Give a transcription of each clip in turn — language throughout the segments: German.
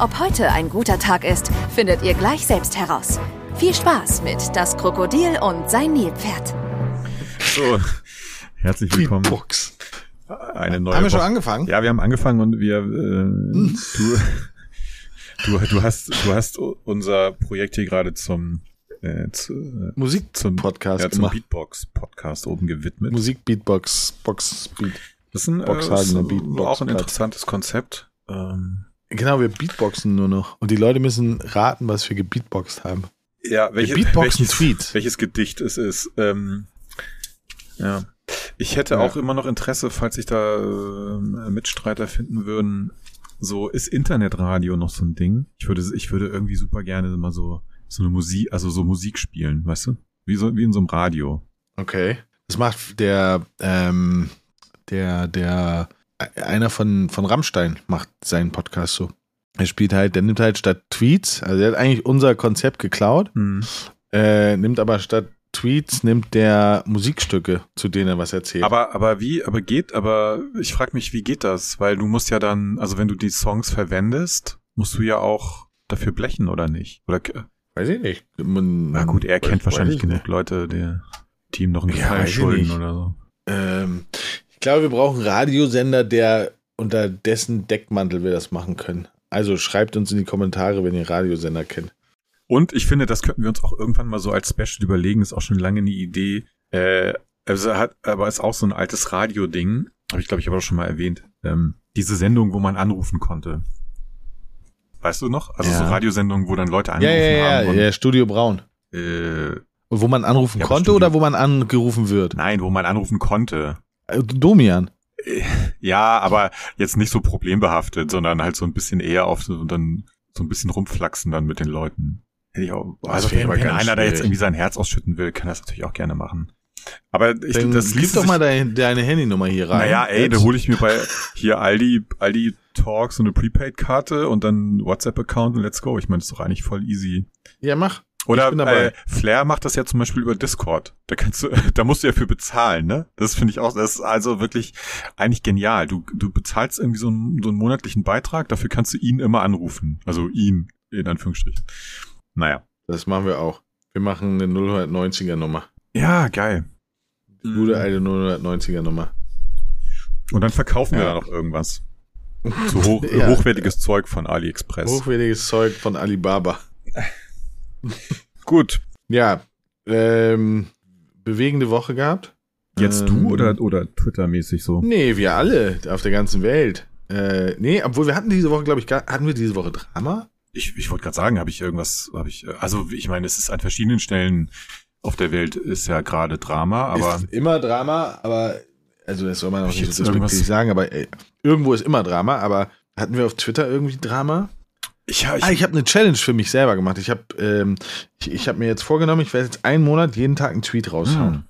Ob heute ein guter Tag ist, findet ihr gleich selbst heraus. Viel Spaß mit Das Krokodil und sein Nilpferd. So, herzlich willkommen. Beatbox. Eine neue Haben wir schon Woche. angefangen? Ja, wir haben angefangen und wir, äh, du, du, du hast, du hast unser Projekt hier gerade zum, äh, zu, äh, Musik zum Podcast ja, zum gemacht. Beatbox-Podcast oben gewidmet. Musik Beatbox Box Beat. Das ist ein, äh, ist Beatbox- auch ein interessantes Konzept. Ähm, Genau, wir Beatboxen nur noch und die Leute müssen raten, was wir gebeatboxt haben. ja, welche, welches, Tweets. welches Gedicht es ist. Ähm, ja. Ich hätte Ja. auch immer noch Interesse, falls sich da äh, Mitstreiter finden würden. So, ist Internetradio noch so ein Ding? Ich würde, ich würde irgendwie super gerne mal so, so eine Musik, also so Musik spielen, weißt du? Wie so, wie in so einem Radio. Okay. Das macht der, ähm, der, der, einer von, von Rammstein macht seinen Podcast so. Er spielt halt, der nimmt halt statt Tweets, also er hat eigentlich unser Konzept geklaut, Hm. äh, nimmt aber statt Tweets, nimmt der Musikstücke, zu denen er was erzählt. Aber, aber wie, aber geht, aber ich frage mich, wie geht das? Weil du musst ja dann, also wenn du die Songs verwendest, musst du ja auch dafür blechen, oder nicht? Oder, Weiß ich nicht. Man, na gut, er kennt wahrscheinlich genug Leute, die Team noch einen Ja, Gefallen ich schulden oder so. Ähm, ich glaube, wir brauchen einen Radiosender, der unter dessen Deckmantel wir das machen können. Also schreibt uns in die Kommentare, wenn ihr Radiosender kennt. Und ich finde, das könnten wir uns auch irgendwann mal so als Special überlegen. Ist auch schon lange eine Idee. Äh, also hat, aber ist auch so ein altes Radio-Ding. Habe ich, glaube ich, aber auch schon mal erwähnt. Ähm, diese Sendung, wo man anrufen konnte. Weißt du noch? Also Ja. so Radiosendungen, wo dann Leute Ja, angerufen ja, ja, haben. ja, Studio Braun. Und, äh, Und wo man anrufen Ja, konnte oder wo man angerufen wird? nein, wo man anrufen konnte. Äh, Domian. Ja, aber jetzt nicht so problembehaftet, sondern halt so ein bisschen eher auf so, und dann so ein bisschen rumflachsen dann mit den Leuten. Hätte ich auch, also wenn, einer da jetzt irgendwie sein Herz ausschütten will, kann das natürlich auch gerne machen. Aber ich, Dann das liest doch mal deine, deine Handynummer hier rein. Naja, ey, da hole ich mir bei hier Aldi, Aldi Talk so eine Prepaid-Karte und dann WhatsApp-Account und let's go. Ich meine, das ist doch eigentlich voll easy. Ja, mach. Oder Ich bin dabei. äh, Flair macht das ja zum Beispiel über Discord. Da kannst du, da musst du ja für bezahlen, ne? Das finde ich auch, das ist also wirklich eigentlich genial. Du, du bezahlst irgendwie so einen, so einen monatlichen Beitrag, dafür kannst du ihn immer anrufen. Also ihn, in Anführungsstrichen. Naja. Das machen wir auch. Wir machen eine 090er Nummer. Ja, geil. Gute alte 090er Nummer. Und dann verkaufen wir Ja. da noch irgendwas. So hoch, Ja. hochwertiges Zeug von AliExpress. Hochwertiges Zeug von Alibaba. Gut. Ja, ähm, bewegende Woche gehabt. Jetzt Ähm, du oder, oder Twitter-mäßig so? Nee, wir alle auf der ganzen Welt. Äh, nee, obwohl wir hatten diese Woche, glaube ich, hatten wir diese Woche Drama? Ich, ich wollte gerade sagen, habe ich irgendwas, habe ich, äh, also ich meine, es ist an verschiedenen Stellen auf der Welt ist ja gerade Drama, aber ist immer Drama, aber also das soll man auch nicht so sagen, aber ey, irgendwo ist immer Drama, aber hatten wir auf Twitter irgendwie Drama? Ich, ja, ich, ah, ich habe eine Challenge für mich selber gemacht. Ich habe ähm, ich, ich hab mir jetzt vorgenommen, ich werde jetzt einen Monat jeden Tag einen Tweet raushauen. Hm.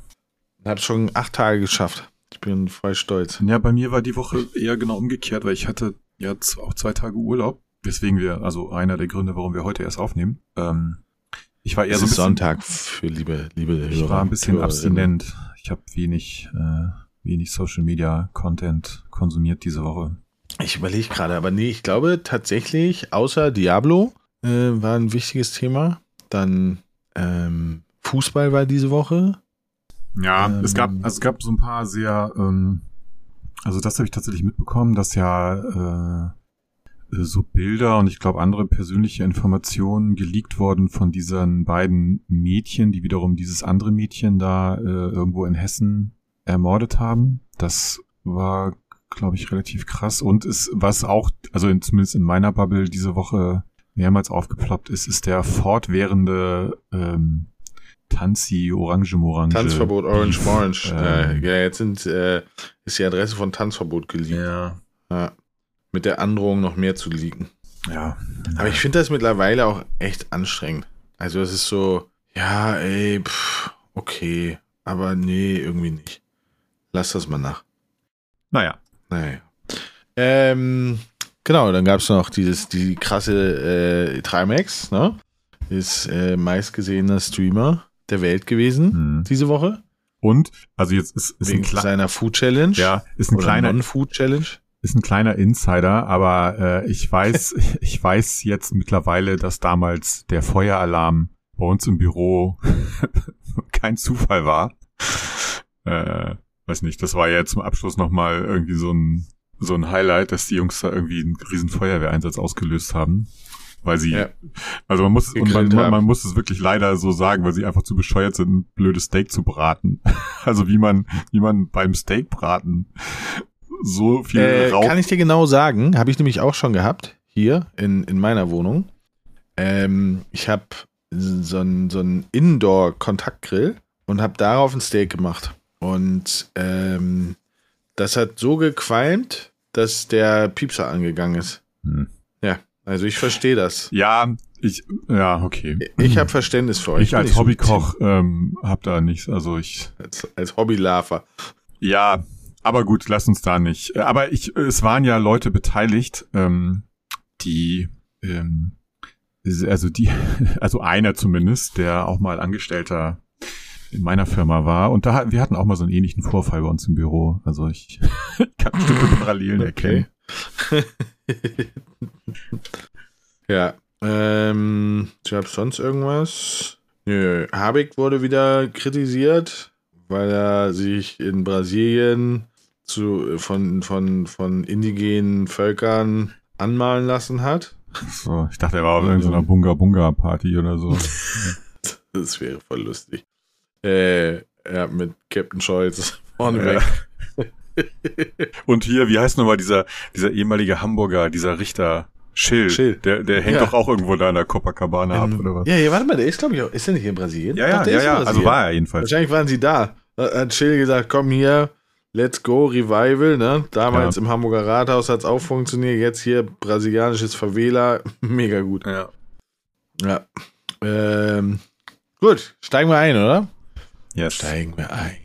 Habe schon acht Tage geschafft. Ich bin voll stolz. ja, bei mir war die Woche eher genau umgekehrt, weil ich hatte ja auch zwei Tage Urlaub, weswegen wir, also einer der Gründe, warum wir heute erst aufnehmen. Ähm, ich war eher Es so ein ist bisschen, Sonntag für liebe, liebe Hörer. ich war ein bisschen Hörerinnen. abstinent. Ich habe wenig, äh, wenig Social Media Content konsumiert diese Woche. Ich überlege gerade, aber nee, ich glaube tatsächlich, außer Diablo äh, war ein wichtiges Thema. Dann ähm, Fußball war diese Woche. Ja, Ähm, es gab, also es gab so ein paar sehr, ähm, also das habe ich tatsächlich mitbekommen, dass ja äh, äh, so Bilder und ich glaube andere persönliche Informationen geleakt wurden von diesen beiden Mädchen, die wiederum dieses andere Mädchen da äh, irgendwo in Hessen ermordet haben. Das war, glaube ich, relativ krass. Und ist, was auch, also in, zumindest in meiner Bubble diese Woche mehrmals aufgeploppt ist, ist der fortwährende ähm, Tanzi Orange Morange. Tanzverbot Orange. Morange. Äh, Ähm, ja, jetzt sind, äh, ist die Adresse von Tanzverbot geleakt. ja. Ja. Mit der Androhung noch mehr zu leaken. Ja. Aber ich finde das mittlerweile auch echt anstrengend. Also es ist so, ja, ey, pff, okay, aber nee, irgendwie nicht. Lass das mal nach. Naja. Naja. Ähm, genau, dann gab es noch dieses, die krasse äh, Trimax, ne? Ist äh, meistgesehener Streamer der Welt gewesen Hm. diese Woche. Und, also jetzt ist, ist ein wegen kleiner, seiner Food Challenge. ja, ist ein kleiner, Non-Food Challenge. ist ein kleiner Insider, aber äh, ich weiß, ich weiß jetzt mittlerweile, dass damals der Feueralarm bei uns im Büro kein Zufall war. Äh, weiß nicht, das war ja zum Abschluss nochmal irgendwie so ein, so ein Highlight, dass die Jungs da irgendwie einen riesen Feuerwehreinsatz ausgelöst haben. Weil sie, Ja. also man muss, und man, man, man muss es wirklich leider so sagen, weil sie einfach zu bescheuert sind, ein blödes Steak zu braten. Also wie man, wie man beim Steakbraten so viel Äh, Rauch kann ich dir genau sagen, habe ich nämlich auch schon gehabt, hier in, in meiner Wohnung. Ähm, ich habe so einen so einen Indoor-Kontaktgrill und habe darauf ein Steak gemacht. Und ähm, das hat so gequalmt, dass der Piepser angegangen ist. Hm. Ja, also ich verstehe das. Ja, ich, ja, okay. Ich habe Verständnis für euch. Ich als so Hobbykoch ähm, hab da nichts, also ich, Als, als Hobbylarver. ja, aber gut, lass uns da nicht. Aber ich, es waren ja Leute beteiligt, ähm, die, ähm, also die, also einer zumindest, der auch mal Angestellter in meiner Firma war. Und da wir hatten auch mal so einen ähnlichen Vorfall bei uns im Büro. Also ich kann bestimmte Parallelen erkennen. Ja. Ähm, gab sonst irgendwas? Nö. Habeck wurde wieder kritisiert, weil er sich in Brasilien zu, von, von, von indigenen Völkern anmalen lassen hat. So, ich dachte, er war auf irgendeiner Bunga-Bunga-Party oder so. Das wäre voll lustig. Äh, ja, mit Captain Scholz vorne Ja. weg. Und hier, wie heißt nochmal dieser, dieser ehemalige Hamburger, dieser Richter Schill? Schill. Der, der hängt Ja. doch auch irgendwo da in der Copacabana ab, oder was? Ja, ja, warte mal, der ist, glaube ich, auch, ist der nicht in Brasilien? Ja, ja, Doch, der ja, ja. Also war er jedenfalls. Wahrscheinlich waren sie da. Da Hat Schill gesagt, komm hier, let's go, Revival, ne? Damals Ja. im Hamburger Rathaus hat es auch funktioniert, jetzt hier brasilianisches Favela, mega gut. Ja. Ja. Ähm, gut, steigen wir ein, oder? Yes. Steigen wir ein.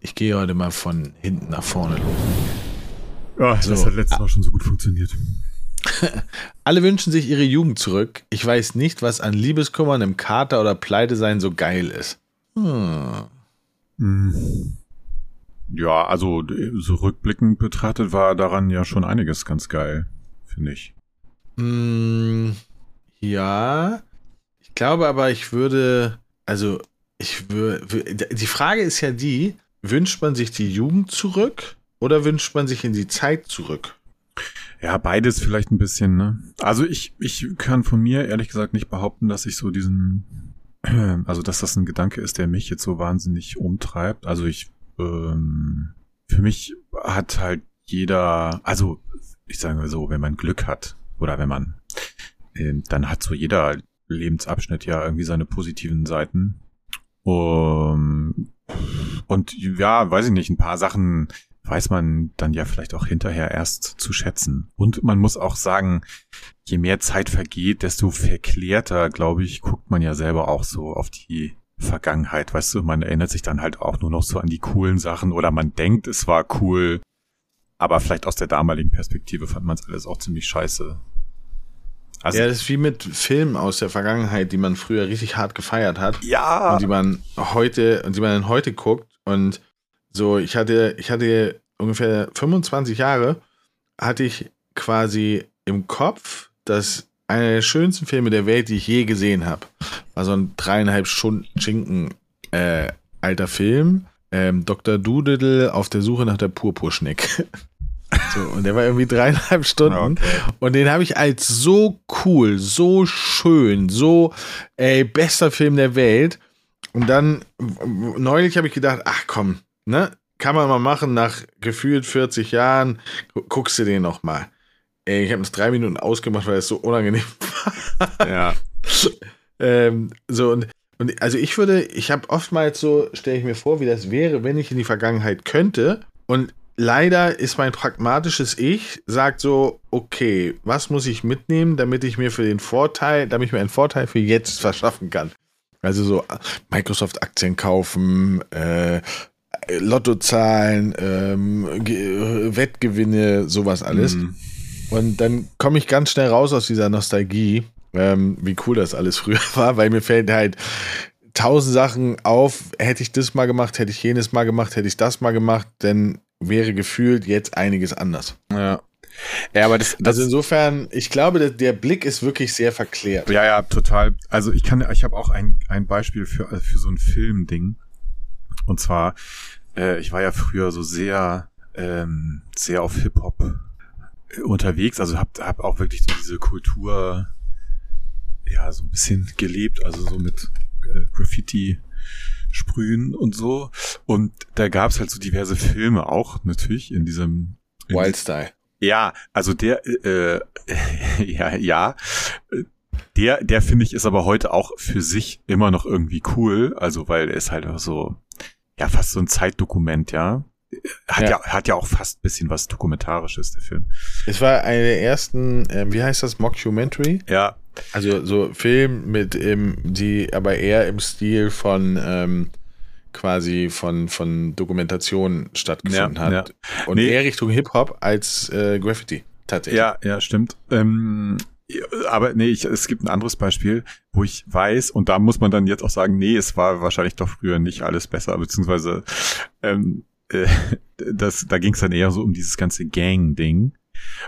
Ich gehe heute mal von hinten nach vorne los. Ja, das So. hat letztes Mal schon so gut funktioniert. Alle wünschen sich ihre Jugend zurück. Ich weiß nicht, was an Liebeskummer, einem Kater oder Pleite sein so geil ist. Hm. Hm. Ja, also so rückblickend betrachtet war daran ja schon einiges ganz geil, finde ich. Mm, ja, ich glaube aber, ich würde, also ich die Frage ist ja die, wünscht man sich die Jugend zurück oder wünscht man sich in die Zeit zurück? Ja, beides vielleicht ein bisschen, ne? Also ich, ich kann von mir ehrlich gesagt nicht behaupten, dass ich so diesen, also dass das ein Gedanke ist, der mich jetzt so wahnsinnig umtreibt. Also ich, ähm, für mich hat halt jeder, also ich sage mal so, wenn man Glück hat oder wenn man, ähm, dann hat so jeder Lebensabschnitt ja irgendwie seine positiven Seiten. Um, und ja, weiß ich nicht, ein paar Sachen weiß man dann ja vielleicht auch hinterher erst zu schätzen. Und man muss auch sagen, je mehr Zeit vergeht, desto verklärter, glaube ich, guckt man ja selber auch so auf die Vergangenheit. Weißt du, man erinnert sich dann halt auch nur noch so an die coolen Sachen oder man denkt, es war cool, aber vielleicht aus der damaligen Perspektive fand man es alles auch ziemlich scheiße. Also, ja, das ist wie mit Filmen aus der Vergangenheit, die man früher richtig hart gefeiert hat. ja, und die man heute und die man dann heute guckt und so ich hatte ich hatte ungefähr 25 Jahre hatte ich quasi im Kopf dass einer der schönsten Filme der Welt die ich je gesehen habe war so ein dreieinhalb Stunden Schinken äh, alter Film ähm, Dr. Doodle auf der Suche nach der Purpurschneck so, und der war irgendwie dreieinhalb Stunden Okay. und den habe ich als so cool, so schön, so ey, bester Film der Welt. Und dann neulich habe ich gedacht, ach komm, ne, kann man mal machen nach gefühlt 40 Jahren, gu- guckst du den noch mal. Ey, ich habe es drei Minuten ausgemacht, weil es so unangenehm war. ja. ähm, so und und also ich würde, ich habe oftmals so, stelle ich mir vor, wie das wäre, wenn ich in die Vergangenheit könnte. Und leider ist mein pragmatisches Ich, sagt so, okay, was muss ich mitnehmen, damit ich mir für den Vorteil, damit ich mir einen Vorteil für jetzt verschaffen kann. Also so Microsoft-Aktien kaufen, äh, Lottozahlen, ähm, Wettgewinne, sowas alles. Mhm. Und dann komme ich ganz schnell raus aus dieser Nostalgie, ähm, wie cool das alles früher war, weil mir fällt halt tausend Sachen auf, hätte ich das mal gemacht, hätte ich jenes mal gemacht, hätte ich das mal gemacht, dann wäre gefühlt jetzt einiges anders. Ja. Ja, aber das, das also insofern, ich glaube, der, der Blick ist wirklich sehr verklärt. Ja, ja, total. Also ich kann, ich habe auch ein, ein Beispiel für, für so ein Filmding. Und zwar, äh, ich war ja früher so sehr, ähm, sehr auf Hip-Hop äh, unterwegs, also hab, hab auch wirklich so diese Kultur, ja, so ein bisschen gelebt, also so mit äh, Graffiti sprühen und so. Und da gab's halt so diverse Filme auch natürlich in diesem in Wildstyle. Ja, also der, äh, ja, ja, der, der finde ich ist aber heute auch für sich immer noch irgendwie cool, also weil er ist halt auch so, ja, fast so ein Zeitdokument, ja. Hat ja, ja hat ja auch fast bisschen was Dokumentarisches, der Film. Es war eine der ersten, äh, wie heißt das, Mockumentary? Ja. Also so Film mit, ähm, die aber eher im Stil von, ähm, quasi von, von Dokumentation stattgefunden ja, hat. Ja. Und nee. eher Richtung Hip-Hop als äh, Graffiti, tatsächlich. Ja, ja, stimmt. Ähm, aber nee, ich, es gibt ein anderes Beispiel, wo ich weiß, und da muss man dann jetzt auch sagen, nee, es war wahrscheinlich doch früher nicht alles besser, beziehungsweise ähm, äh, das, da ging es dann eher so um dieses ganze Gang-Ding.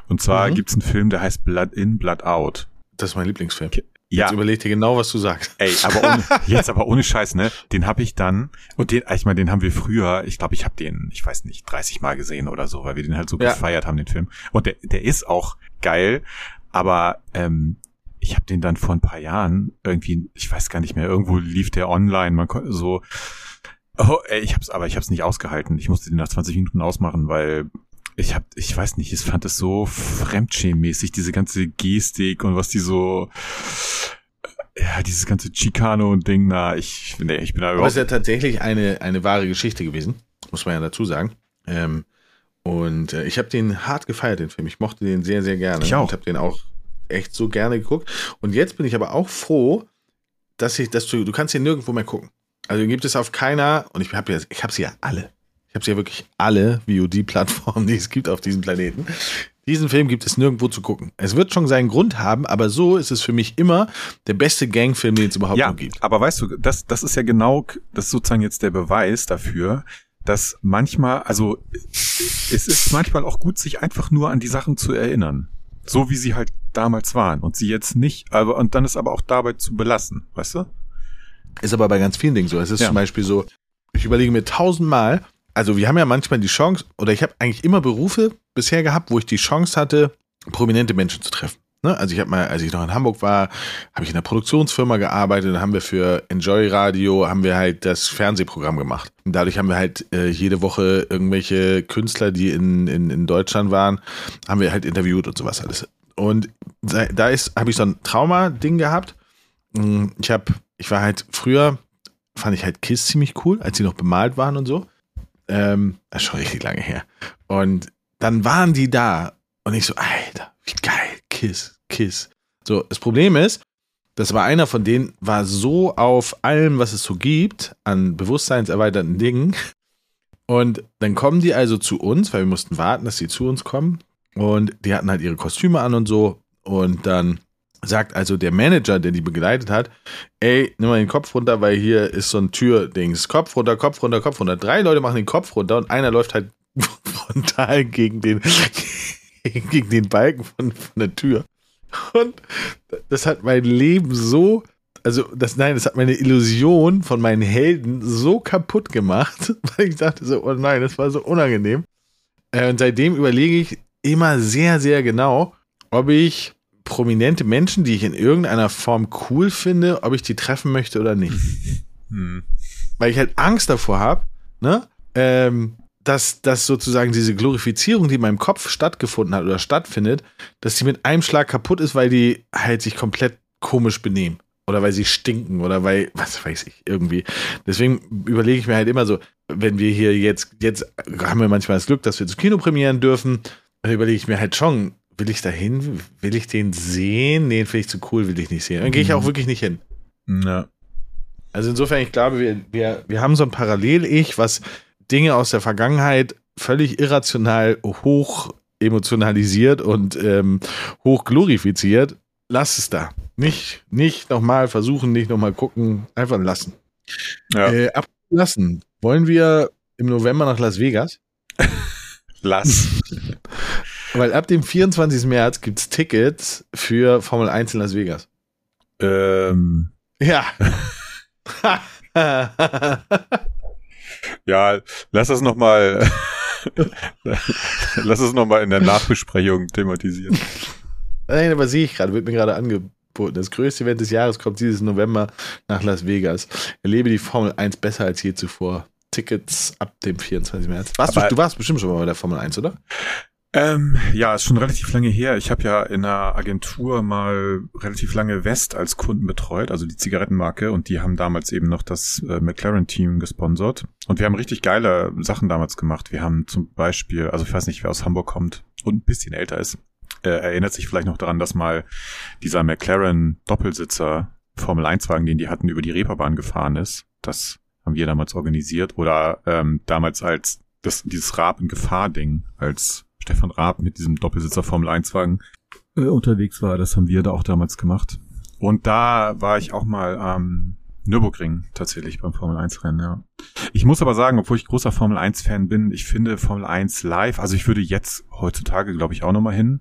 Und zwar mhm. gibt's einen Film, der heißt Blood In, Blood Out. Das ist mein Lieblingsfilm. Ja. Jetzt überleg dir genau, was du sagst. Ey, aber ohne, jetzt aber ohne Scheiß, ne? Den habe ich dann, und den, ich meine, den haben wir früher, ich glaube, ich habe den, ich weiß nicht, 30 Mal gesehen oder so, weil wir den halt so ja. gefeiert haben, den Film. Und der, der ist auch geil, aber ähm, ich habe den dann vor ein paar Jahren irgendwie, ich weiß gar nicht mehr, irgendwo lief der online, man konnte so, oh, ey, ich hab's, aber ich hab's nicht ausgehalten. Ich musste den nach 20 Minuten ausmachen, weil ich hab, ich weiß nicht, ich fand es so fremdschämmäßig, diese ganze Gestik und was die so, ja, dieses ganze Chicano-Ding, na, ich, nee, ich bin da überhaupt. Aber es ist ja tatsächlich eine, eine wahre Geschichte gewesen, muss man ja dazu sagen. Ähm, und äh, ich habe den hart gefeiert, den Film. Ich mochte den sehr, sehr gerne. Ich auch. Und habe den auch echt so gerne geguckt. Und jetzt bin ich aber auch froh, dass ich, dass du, du kannst ihn nirgendwo mehr gucken. Also gibt es auf keiner, und ich habe ja, ich habe sie ja alle habe sie ja wirklich alle VOD-Plattformen, die es gibt auf diesem Planeten. Diesen Film gibt es nirgendwo zu gucken. Es wird schon seinen Grund haben, aber so ist es für mich immer der beste Gangfilm, den es überhaupt ja, gibt. Aber weißt du, das, das ist ja genau, das ist sozusagen jetzt der Beweis dafür, dass manchmal, also es ist manchmal auch gut, sich einfach nur an die Sachen zu erinnern. So wie sie halt damals waren und sie jetzt nicht, aber und dann ist aber auch dabei zu belassen, weißt du? Ist aber bei ganz vielen Dingen so. Es ist ja. zum Beispiel so, ich überlege mir tausendmal, also wir haben ja manchmal die Chance, oder ich habe eigentlich immer Berufe bisher gehabt, wo ich die Chance hatte, prominente Menschen zu treffen. Ne? Also ich habe mal, als ich noch in Hamburg war, habe ich in einer Produktionsfirma gearbeitet, dann haben wir für Enjoy Radio, haben wir halt das Fernsehprogramm gemacht. Und dadurch haben wir halt äh, jede Woche irgendwelche Künstler, die in, in, in Deutschland waren, haben wir halt interviewt und sowas alles. Und da, habe ich so ein Trauma-Ding gehabt. Hm, ich habe, ich war halt früher, fand ich halt Kiss ziemlich cool, als sie noch bemalt waren und so. Ähm, das schon richtig lange her. Und dann waren die da und ich so, Alter, wie geil, Kiss, Kiss. So, das Problem ist, das war einer von denen, war so auf allem, was es so gibt, an bewusstseinserweiternden Dingen. Und dann kommen die also zu uns, weil wir mussten warten, dass sie zu uns kommen. Und die hatten halt ihre Kostüme an und so. Und dann sagt also der Manager, der die begleitet hat, ey, nimm mal den Kopf runter, weil hier ist so ein Türdings. Kopf runter, Kopf runter, Kopf runter. Drei Leute machen den Kopf runter und einer läuft halt frontal gegen den, gegen den Balken von, von der Tür. Und das hat mein Leben so, also das, nein, das hat meine Illusion von meinen Helden so kaputt gemacht, weil ich dachte so, oh nein, das war so unangenehm. Äh, und seitdem überlege ich immer sehr, sehr genau, ob ich prominente Menschen, die ich in irgendeiner Form cool finde, ob ich die treffen möchte oder nicht. Hm. Weil ich halt Angst davor habe, ne? Ähm, dass, dass sozusagen diese Glorifizierung, die in meinem Kopf stattgefunden hat oder stattfindet, dass die mit einem Schlag kaputt ist, weil die halt sich komplett komisch benehmen. oder weil sie stinken oder weil, was weiß ich, irgendwie. Deswegen überlege ich mir halt immer so, wenn wir hier jetzt, jetzt haben wir manchmal das Glück, dass wir ins Kino premieren dürfen, dann überlege ich mir halt schon, will ich da hin? Will ich den sehen? Nee, finde ich zu cool, will ich nicht sehen. Dann gehe ich auch wirklich nicht hin. Ja. Also insofern, ich glaube, wir, wir, wir haben so ein Parallel-Ich, was Dinge aus der Vergangenheit völlig irrational hoch emotionalisiert und ähm, hoch glorifiziert. Lass es da. Nicht, nicht nochmal versuchen, nicht nochmal gucken, einfach lassen. Ja. Äh, ablassen. Wollen wir im November nach Las Vegas? Lass. Weil ab dem 24. März gibt es Tickets für Formel 1 in Las Vegas. ähm, Ja. ja, lass das nochmal. lass es nochmal in der Nachbesprechung thematisieren. Nein, aber sehe ich gerade, wird mir gerade angeboten. Das größte Event des Jahres kommt dieses November nach Las Vegas. Erlebe die Formel 1 besser als je zuvor. Tickets ab dem 24. März. Warst du, du warst bestimmt schon mal bei der Formel 1, oder? Ähm, ja, ist schon relativ lange her. Ich habe ja in einer Agentur mal relativ lange West als Kunden betreut, also die Zigarettenmarke, und die haben damals eben noch das äh, McLaren-Team gesponsert. Und wir haben richtig geile Sachen damals gemacht. Wir haben zum Beispiel, also ich weiß nicht, wer aus Hamburg kommt und ein bisschen älter ist, äh, erinnert sich vielleicht noch daran, dass mal dieser McLaren Doppelsitzer Formel 1-Wagen, den die hatten, über die Reeperbahn gefahren ist. Das haben wir damals organisiert. Oder ähm, damals als das, dieses Raab in Gefahr-Ding, als Stefan Raab mit diesem Doppelsitzer Formel 1-Wagen äh, unterwegs war. Das haben wir da auch damals gemacht. Und da war ich auch mal am Nürburgring tatsächlich beim Formel 1-Rennen, ja. Ich muss aber sagen, obwohl ich großer Formel 1-Fan bin, ich finde Formel 1 live, also ich würde jetzt heutzutage, glaube ich, auch nochmal hin.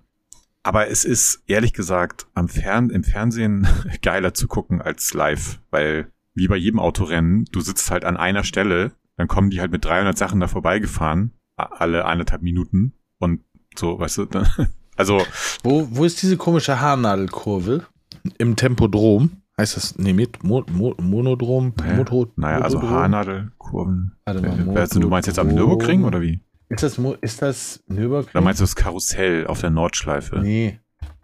Aber es ist ehrlich gesagt am Fern im Fernsehen geiler zu gucken als live, weil wie bei jedem Autorennen, du sitzt halt an einer Stelle, dann kommen die halt mit 300 Sachen da vorbeigefahren, alle eineinhalb Minuten und so, weißt du, dann, also Wo, wo ist diese komische Haarnadelkurve? Im Tempodrom. Heißt das, nee, mit Mo, Mo, Monodrom? Moto, naja, also Motodrom? Haarnadelkurven. Warte mal, Äh, weißt du, meinst jetzt am. Nürburgring oder wie? Ist das, Mo- ist das Nürburgring? Oder meinst du das Karussell auf der Nordschleife? Nee,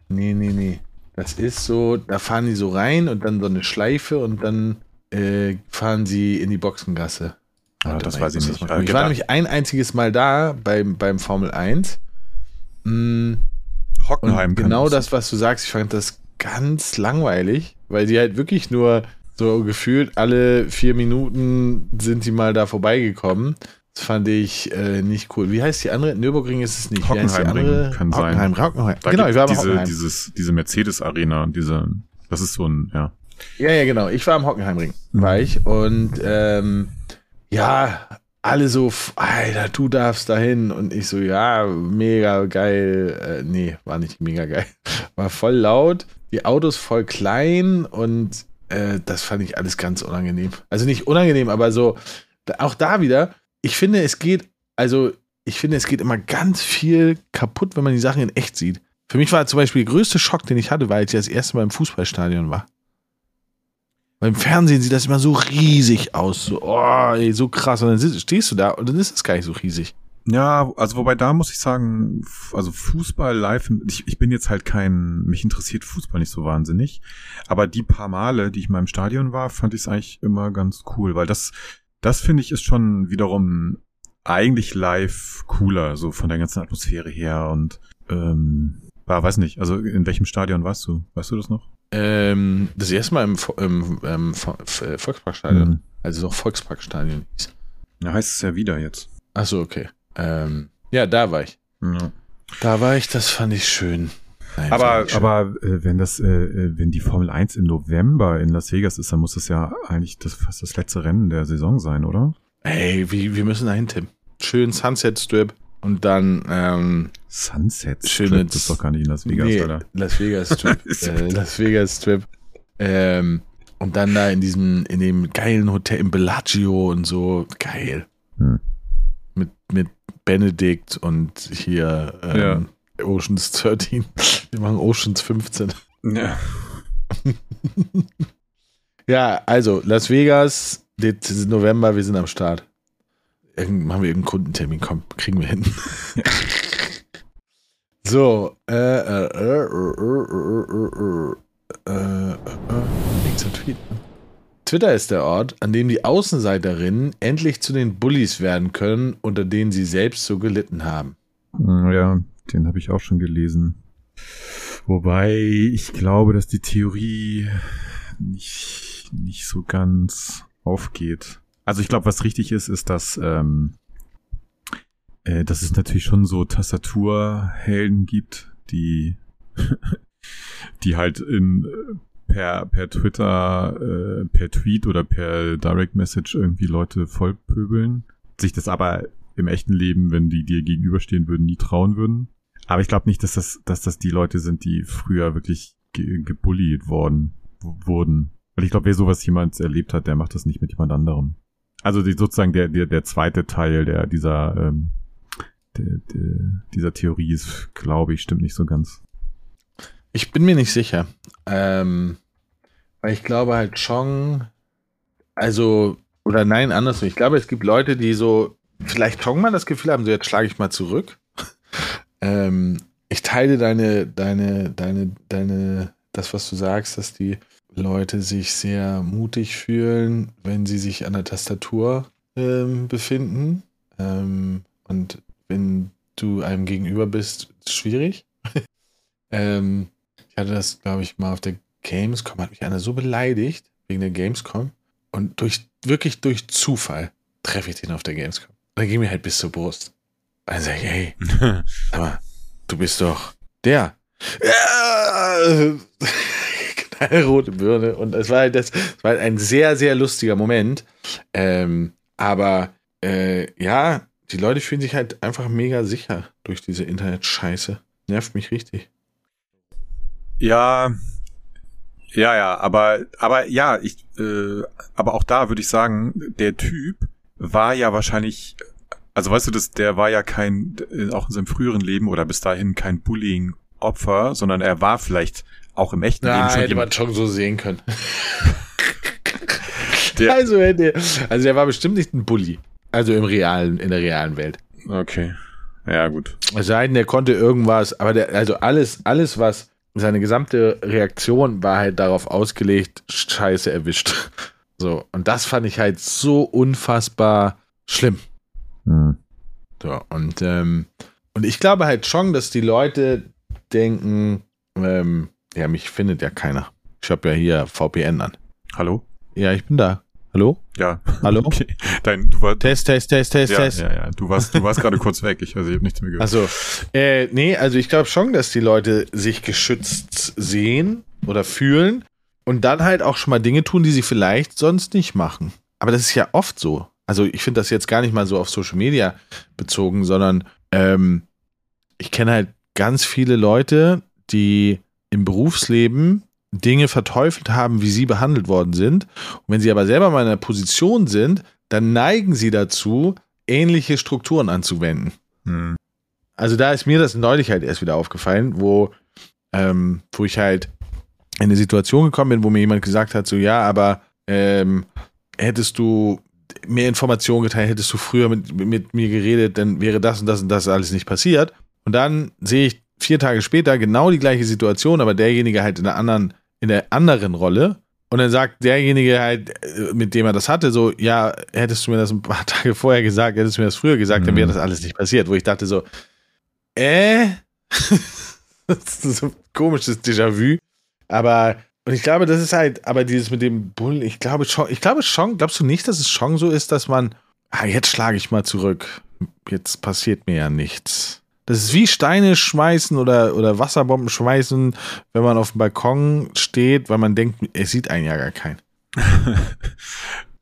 nee, nee, nee. Das ist so, da fahren die so rein und dann so eine Schleife und dann äh, fahren sie in die Boxengasse. Ah, Warte das weiß ich nicht. Ich war nämlich ein einziges Mal da beim, beim Formel 1. Mm, Hockenheim genau das. was du sagst, ich fand das ganz langweilig, weil die halt wirklich nur so gefühlt alle vier Minuten sind die mal da vorbeigekommen. Das fand ich äh, nicht cool. Wie heißt die andere? Nürburgring ist es nicht. Hockenheimring kann sein. Hockenheim, Hockenheim. Da Genau, ich war am diese, Hockenheim. dieses, diese Mercedes-Arena, diese, das ist so ein, ja. Ja, ja, genau. Ich war am Hockenheimring, war ich. Und ähm, ja, alle so, Alter, du darfst dahin. Und ich so, ja, mega geil. Äh, nee, war nicht mega geil. War voll laut, die Autos voll klein und äh, das fand ich alles ganz unangenehm. Also nicht unangenehm, aber so, auch da wieder, ich finde, es geht, also ich finde, es geht immer ganz viel kaputt, wenn man die Sachen in echt sieht. Für mich war zum Beispiel der größte Schock, den ich hatte, als ich das erste Mal im Fußballstadion war. Beim Fernsehen sieht das immer so riesig aus. So, oh, ey, so krass. Und dann stehst du da und dann ist es gar nicht so riesig. Ja, also wobei da muss ich sagen, also Fußball live, ich, ich bin jetzt halt kein, mich interessiert Fußball nicht so wahnsinnig, aber die paar Male, die ich mal im Stadion war, fand ich es eigentlich immer ganz cool, weil das, das finde ich ist schon wiederum eigentlich live cooler, so von der ganzen Atmosphäre her und ähm, war, weiß nicht, also in welchem Stadion warst du? Weißt du das noch? Ähm, das erste Mal im, Vo- im, ähm, F- Volksparkstadion. Mhm. Also es auch Volksparkstadion hieß. Ja, heißt es ja wieder jetzt. Achso, okay. Ähm, ja, da war ich. Ja. Da war ich, das fand ich schön. Nein, Aber, ich schön. aber äh, wenn das, äh, äh, wenn die Formel 1 im November in Las Vegas ist, dann muss das ja eigentlich das fast das letzte Rennen der Saison sein, oder? Ey, wie, wir müssen dahin, Tim. Schön Sunset Strip und dann ähm, Sunset Schöne Strip, das ist doch gar nicht in Las Vegas, nee, oder? Las Vegas Strip. Äh, Las Vegas Strip. Ähm, und dann da in diesem, in dem geilen Hotel im Bellagio und so. Geil. Hm. Mit, mit Benedikt und hier ähm, Oceans 13. Wir machen Oceans 15. Ja. Ja, also Las Vegas, November, wir sind am Start. Irgend, machen wir irgendeinen Kundentermin, komm, kriegen wir hin. so, äh, äh, äh, äh, äh, äh, äh, äh, äh Twitter ist der Ort, an dem die Außenseiterinnen endlich zu den Bullies werden können, unter denen sie selbst so gelitten haben. Hm, ja, den habe ich auch schon gelesen. Wobei ich glaube, dass die Theorie nicht, nicht so ganz aufgeht. Also ich glaube, was richtig ist, ist, dass, ähm, äh, dass es natürlich schon so Tastaturhelden gibt, die, die halt in per, per Twitter, äh, per Tweet oder per Direct Message irgendwie Leute vollpöbeln, sich das aber im echten Leben, wenn die dir gegenüberstehen würden, nie trauen würden. Aber ich glaube nicht, dass das, dass das die Leute sind, die früher wirklich ge gebullied worden wurden. Weil ich glaube, wer sowas jemals erlebt hat, der macht das nicht mit jemand anderem. Also die, sozusagen der, der, der zweite Teil der, dieser, ähm, der, der, dieser Theorie ist, glaube ich, stimmt nicht so ganz. Ich bin mir nicht sicher. Ähm, weil ich glaube halt schon, also, oder nein, andersrum. Ich glaube, es gibt Leute, die so, vielleicht schon mal das Gefühl haben, so jetzt schlage ich mal zurück. ähm, ich teile deine, deine, deine, deine, das, was du sagst, dass die Leute sich sehr mutig fühlen, wenn sie sich an der Tastatur ähm, befinden. Ähm, und wenn du einem gegenüber bist, ist es schwierig. ähm, ich hatte das, glaube ich, mal auf der Gamescom, hat mich einer so beleidigt wegen der Gamescom. Und durch, wirklich durch Zufall treffe ich den auf der Gamescom. Und dann ging mir halt bis zur Brust. Und dann sage ich, hey, aber du bist doch der. Ja! rote Birne. Und es war halt das, es war halt ein sehr, sehr lustiger Moment. Ähm, aber äh, ja, die Leute fühlen sich halt einfach mega sicher durch diese Internet-Scheiße. Nervt mich richtig. Ja, ja, ja, aber, aber ja, ich, äh, aber auch da würde ich sagen, der Typ war ja wahrscheinlich, also weißt du, das, der war ja kein, auch in seinem früheren Leben oder bis dahin kein Bullying-Opfer, sondern er war vielleicht auch im echten ja, Leben schon. hätte man schon so sehen können. der, also, hätte, also der war bestimmt nicht ein Bully. Also im realen, in der realen Welt. Okay. Ja, gut. Es sei denn, der konnte irgendwas, aber der, also alles, alles, was, seine gesamte Reaktion war halt darauf ausgelegt, scheiße erwischt. So, und das fand ich halt so unfassbar schlimm. Hm. So, und, ähm, und ich glaube halt schon, dass die Leute denken, ähm, ja, mich findet ja keiner. Ich habe ja hier VPN an. Hallo? Ja, ich bin da. Hallo? Ja. Hallo? Okay. Dein, du war, Test, Test, Test, Test, ja, Test. Ja, ja. Du warst, du warst gerade kurz weg. Ich, also ich habe nichts mehr gehört. Also, äh, nee, also ich glaube schon, dass die Leute sich geschützt sehen oder fühlen und dann halt auch schon mal Dinge tun, die sie vielleicht sonst nicht machen. Aber das ist ja oft so. Also ich finde das jetzt gar nicht mal so auf Social Media bezogen, sondern ähm, ich kenne halt ganz viele Leute, die im Berufsleben Dinge verteufelt haben, wie sie behandelt worden sind. Und wenn sie aber selber mal in einer Position sind, dann neigen sie dazu, ähnliche Strukturen anzuwenden. Hm. Also da ist mir das neulich halt erst wieder aufgefallen, wo, ähm, wo ich halt in eine Situation gekommen bin, wo mir jemand gesagt hat, so ja, aber ähm, hättest du mehr Informationen geteilt, hättest du früher mit, mit mir geredet, dann wäre das und das und das alles nicht passiert. Und dann sehe ich vier Tage später genau die gleiche Situation, aber derjenige halt in einer anderen in der anderen Rolle. Und dann sagt derjenige halt, äh, mit dem er das hatte, so, ja, hättest du mir das ein paar Tage vorher gesagt, hättest du mir das früher gesagt, mhm. dann wäre das alles nicht passiert. Wo ich dachte so, äh? das ist so ein komisches Déjà-vu. Aber, und ich glaube, das ist halt, aber dieses mit dem Bull, ich glaube schon, ich glaube schon, glaubst du nicht, dass es schon so ist, dass man, ah, jetzt schlage ich mal zurück. Jetzt passiert mir ja nichts. Das ist wie Steine schmeißen oder, oder Wasserbomben schmeißen, wenn man auf dem Balkon steht, weil man denkt, es sieht einen ja gar keinen.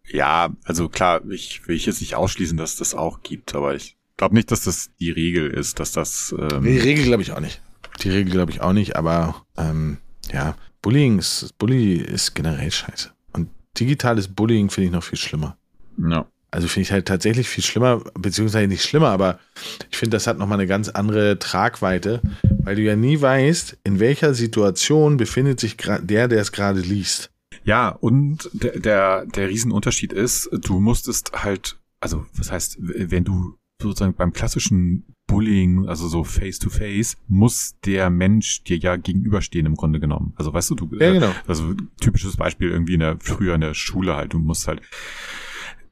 ja, also klar, ich will ich jetzt nicht ausschließen, dass das auch gibt, aber ich glaube nicht, dass das die Regel ist, dass das. Ähm die Regel glaube ich auch nicht. Die Regel glaube ich auch nicht, aber ähm, ja, Bullying ist, Bully ist generell scheiße. Und digitales Bullying finde ich noch viel schlimmer. Ja. Also finde ich halt tatsächlich viel schlimmer, beziehungsweise nicht schlimmer, aber ich finde, das hat nochmal eine ganz andere Tragweite, weil du ja nie weißt, in welcher Situation befindet sich der, der es gerade liest. Ja, und der, der, der Riesenunterschied ist, du musstest halt, also was heißt, wenn du sozusagen beim klassischen Bullying, also so face to face, muss der Mensch dir ja gegenüberstehen im Grunde genommen. Also weißt du, du, Ja, genau. also typisches Beispiel irgendwie in der, früher in der Schule halt, du musst halt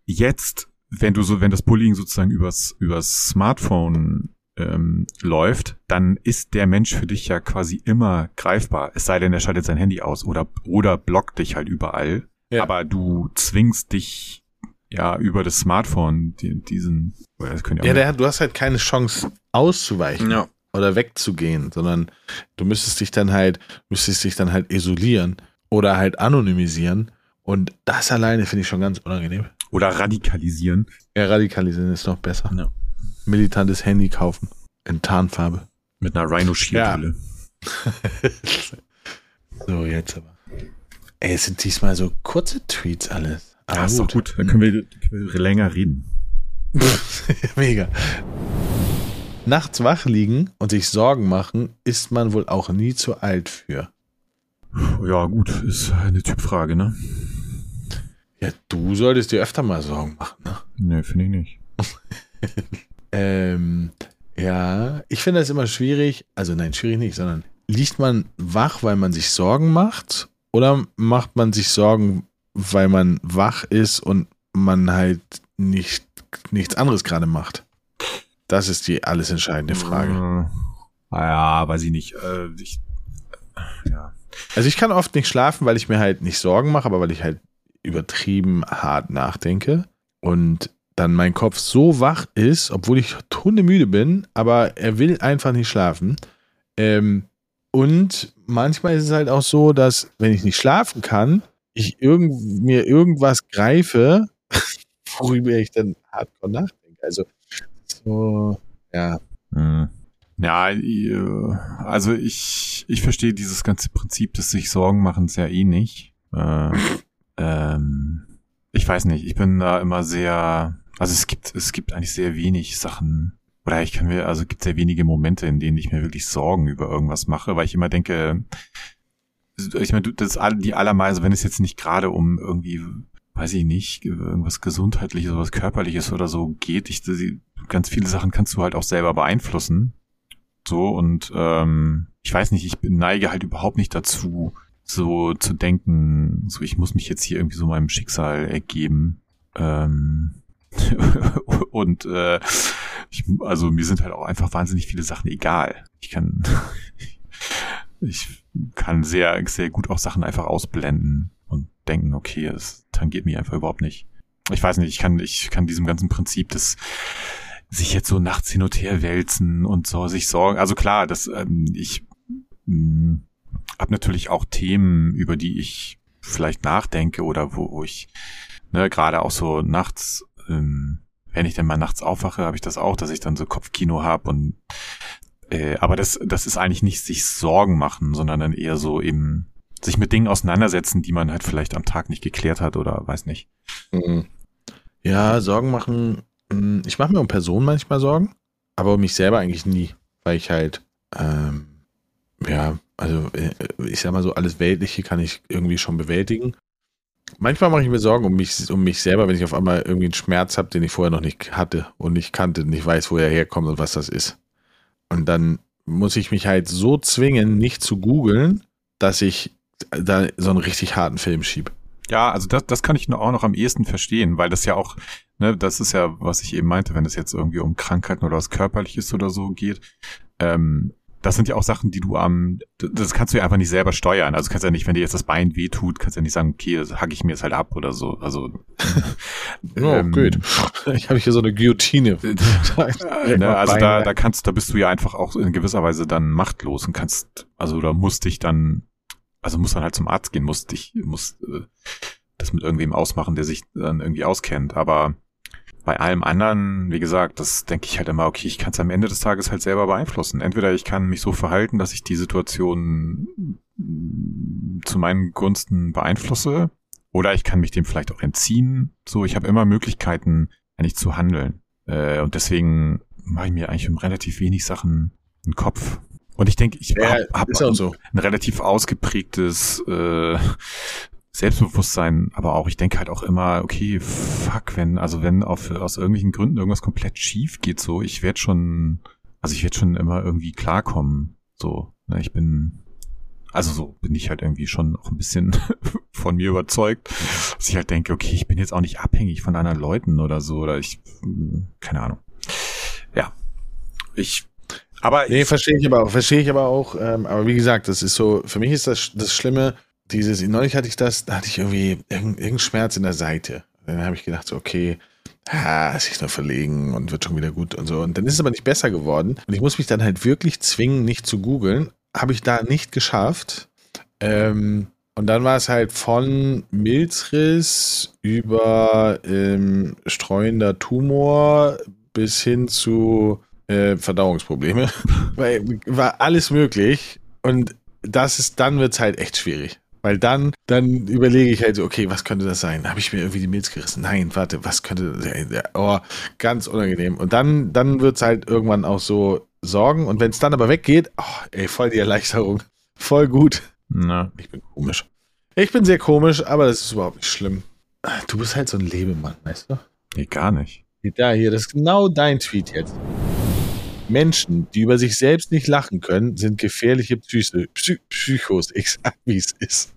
jetzt, wenn du so, wenn das Bullying sozusagen übers, übers Smartphone ähm, läuft, dann ist der Mensch für dich ja quasi immer greifbar. Es sei denn, er schaltet sein Handy aus oder, oder blockt dich halt überall. Ja. Aber du zwingst dich ja über das Smartphone die, diesen, oder das können Ja, auch- der, du hast halt keine Chance auszuweichen Ja. oder wegzugehen, sondern du müsstest dich dann halt, müsstest dich dann halt isolieren oder halt anonymisieren. Und das alleine finde ich schon ganz unangenehm. Oder radikalisieren. Ja, radikalisieren ist noch besser. Ja. Militantes Handy kaufen. In Tarnfarbe. Mit einer Rhino-Shield-Hülle. So, jetzt aber. Ey, es sind diesmal so kurze Tweets alles. Aber Ah, ist doch gut. Dann können wir, können wir länger reden. Mega. Nachts wach liegen und sich Sorgen machen, ist man wohl auch nie zu alt für. Ja, gut, ist eine Typfrage, ne? Ja, du solltest dir öfter mal Sorgen machen, ne? Nee, finde ich nicht. Ähm, ja, ich finde das immer schwierig. Also nein, schwierig nicht, sondern liegt man wach, weil man sich Sorgen macht? Oder macht man sich Sorgen, weil man wach ist und man halt nicht, nichts anderes gerade macht? Das ist die alles entscheidende Frage. Äh, ja, weiß ich nicht. Äh, ich, ja. Also ich kann oft nicht schlafen, weil ich mir halt nicht Sorgen mache, aber weil ich halt übertrieben hart nachdenke und dann mein Kopf so wach ist, obwohl ich hundemüde bin, aber er will einfach nicht schlafen. Ähm, und manchmal ist es halt auch so, dass wenn ich nicht schlafen kann, ich irgend, mir irgendwas greife, worüber ich dann hardcore nachdenke. Also so, ja. Hm. Ja, äh, also ich, ich verstehe dieses ganze Prinzip des sich Sorgen machen sehr eh nicht. Äh, ähm, ich weiß nicht, ich bin da immer sehr, also es gibt, es gibt eigentlich sehr wenig Sachen, oder ich kann mir, also es gibt sehr wenige Momente, in denen ich mir wirklich Sorgen über irgendwas mache, weil ich immer denke, ich meine, das die allermeiste, wenn es jetzt nicht gerade um irgendwie, weiß ich nicht, irgendwas Gesundheitliches oder was Körperliches oder so geht, ich, ganz viele Sachen kannst du halt auch selber beeinflussen. So, und ähm, ich weiß nicht, ich neige halt überhaupt nicht dazu, so zu denken, so ich muss mich jetzt hier irgendwie so meinem Schicksal ergeben. Ähm, und äh, ich, also mir sind halt auch einfach wahnsinnig viele Sachen egal. Ich kann ich kann sehr, sehr gut auch Sachen einfach ausblenden und denken, okay, es tangiert mich einfach überhaupt nicht. Ich weiß nicht, ich kann, ich kann diesem ganzen Prinzip des sich jetzt so nachts hin und her wälzen und so sich sorgen. Also klar, das ähm, ich mh, habe natürlich auch Themen, über die ich vielleicht nachdenke oder wo, wo ich ne, gerade auch so nachts, ähm, wenn ich dann mal nachts aufwache, habe ich das auch, dass ich dann so Kopfkino habe und äh, aber das, das ist eigentlich nicht sich Sorgen machen, sondern dann eher so eben sich mit Dingen auseinandersetzen, die man halt vielleicht am Tag nicht geklärt hat oder weiß nicht. Mhm. Ja, Sorgen machen. mm, Ich mache mir um Personen manchmal Sorgen, aber um mich selber eigentlich nie, weil ich halt, ähm, ja, also äh, ich sag mal so, alles Weltliche kann ich irgendwie schon bewältigen. Manchmal mache ich mir Sorgen um mich, um mich selber, wenn ich auf einmal irgendwie einen Schmerz habe, den ich vorher noch nicht hatte und nicht kannte, nicht weiß, wo er herkommt und was das ist. Und dann muss ich mich halt so zwingen, nicht zu googeln, dass ich da so einen richtig harten Film schieb. Ja, also das, das kann ich auch noch am ehesten verstehen, weil das ja auch, ne, das ist ja, was ich eben meinte, wenn es jetzt irgendwie um Krankheiten oder was Körperliches oder so geht, ähm, das sind ja auch Sachen, die du am, das kannst du ja einfach nicht selber steuern. Also kannst ja nicht, wenn dir jetzt das Bein wehtut, kannst ja nicht sagen, okay, das hacke ich mir jetzt halt ab oder so. Also Oh, ähm, gut. Ich habe hier so eine Guillotine. ne, also da, da kannst, da bist du ja einfach auch in gewisser Weise dann machtlos und kannst, also oder musst dich dann, also musst dann halt zum Arzt gehen, musst dich, musst äh, das mit irgendwem ausmachen, der sich dann irgendwie auskennt. Aber bei allem anderen, wie gesagt, das denke ich halt immer, okay, ich kann es am Ende des Tages halt selber beeinflussen. Entweder ich kann mich so verhalten, dass ich die Situation mm, zu meinen Gunsten beeinflusse, oder ich kann mich dem vielleicht auch entziehen. So, ich habe immer Möglichkeiten, eigentlich zu handeln. Äh, und deswegen mache ich mir eigentlich um relativ wenig Sachen einen Kopf. Und ich denke, ich Ja, habe hab auch so. ein relativ ausgeprägtes äh, Selbstbewusstsein, aber auch, ich denke halt auch immer, okay, fuck, wenn, also wenn auf, aus irgendwelchen Gründen irgendwas komplett schief geht, so, ich werde schon, also ich werde schon immer irgendwie klarkommen. So, ne, ich bin, also so bin ich halt irgendwie schon auch ein bisschen von mir überzeugt, dass ich halt denke, okay, ich bin jetzt auch nicht abhängig von anderen Leuten oder so, oder ich, keine Ahnung. Ja. Ich, aber. Nee, verstehe ich aber auch, verstehe ich aber auch, ähm, aber wie gesagt, das ist so, für mich ist das, das Schlimme, dieses, neulich hatte ich das, da hatte ich irgendwie irgendeinen Schmerz in der Seite. Dann habe ich gedacht, so, okay, ah, sich nur verlegen und wird schon wieder gut und so. Und dann ist es aber nicht besser geworden. Und ich muss mich dann halt wirklich zwingen, nicht zu googeln. Habe ich da nicht geschafft. Ähm, und dann war es halt von Milzriss über ähm, streuender Tumor bis hin zu äh, Verdauungsprobleme. Weil war alles möglich. Und das ist, dann wird es halt echt schwierig. Weil dann, dann überlege ich halt so, okay, was könnte das sein? Habe ich mir irgendwie die Milz gerissen? Nein, warte, was könnte das sein? Oh, ganz unangenehm. Und dann, dann wird es halt irgendwann auch so Sorgen. Und wenn es dann aber weggeht, oh, ey, voll die Erleichterung. Voll gut. Na. Ich bin komisch. Ich bin sehr komisch, aber das ist überhaupt nicht schlimm. Du bist halt so ein Lebemann, weißt du? Nee, gar nicht. Da hier, das ist genau dein Tweet jetzt. Menschen, die über sich selbst nicht lachen können, sind gefährliche Psyche, Psy Psychos. Ich sag, wie es ist.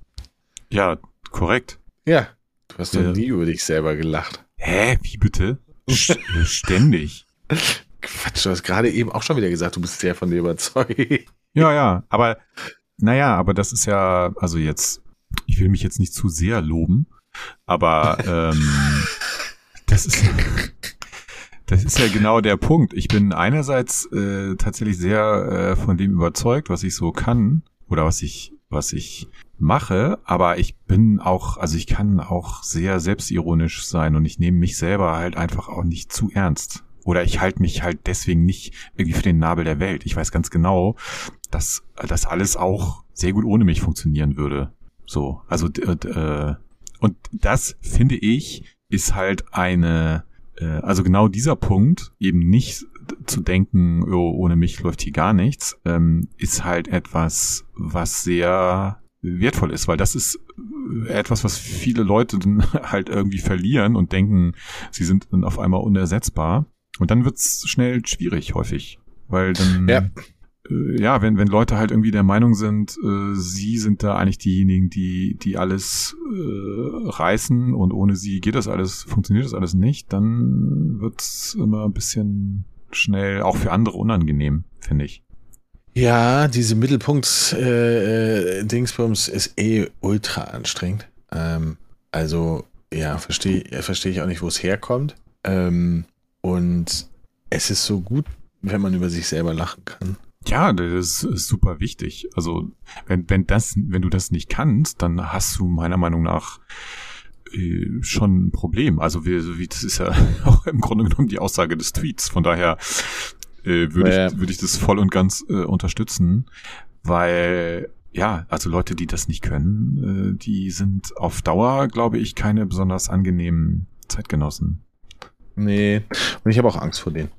Ja, korrekt. Ja, du hast doch ja. nie über dich selber gelacht. Hä? Wie bitte? St ständig. Quatsch, du hast gerade eben auch schon wieder gesagt, du bist sehr von dir überzeugt. Ja, ja, aber naja, aber das ist ja, also jetzt, ich will mich jetzt nicht zu sehr loben, aber ähm, das ist das ist ja genau der Punkt. Ich bin einerseits äh, tatsächlich sehr äh, von dem überzeugt, was ich so kann oder was ich was ich mache, aber ich bin auch, also ich kann auch sehr selbstironisch sein und ich nehme mich selber halt einfach auch nicht zu ernst. Oder ich halte mich halt deswegen nicht irgendwie für den Nabel der Welt. Ich weiß ganz genau, dass das alles auch sehr gut ohne mich funktionieren würde. So, also äh, und das finde ich ist halt eine äh, also genau dieser Punkt, eben nicht zu denken, oh, ohne mich läuft hier gar nichts, ähm, ist halt etwas, was sehr wertvoll ist, weil das ist etwas, was viele Leute dann halt irgendwie verlieren und denken, sie sind dann auf einmal unersetzbar. Und dann wird's schnell schwierig, häufig. Weil dann ja äh, ja, wenn, wenn Leute halt irgendwie der Meinung sind, äh, sie sind da eigentlich diejenigen, die, die alles äh, reißen und ohne sie geht das alles, funktioniert das alles nicht, dann wird's immer ein bisschen schnell auch für andere unangenehm, finde ich. Ja, diese Mittelpunkt-Dingsbums äh, ist eh ultra anstrengend. Ähm, also, ja, verstehe versteh ich auch nicht, wo es herkommt. Ähm, und es ist so gut, wenn man über sich selber lachen kann. Ja, das ist super wichtig. Also, wenn, wenn das, wenn du das nicht kannst, dann hast du meiner Meinung nach äh, schon ein Problem. Also, wie, das ist ja auch im Grunde genommen die Aussage des Tweets. Von daher äh, würde ja. ich, würde ich das voll und ganz äh, unterstützen, weil ja, also Leute, die das nicht können, äh, die sind auf Dauer, glaube ich, keine besonders angenehmen Zeitgenossen. Nee, und ich habe auch Angst vor denen.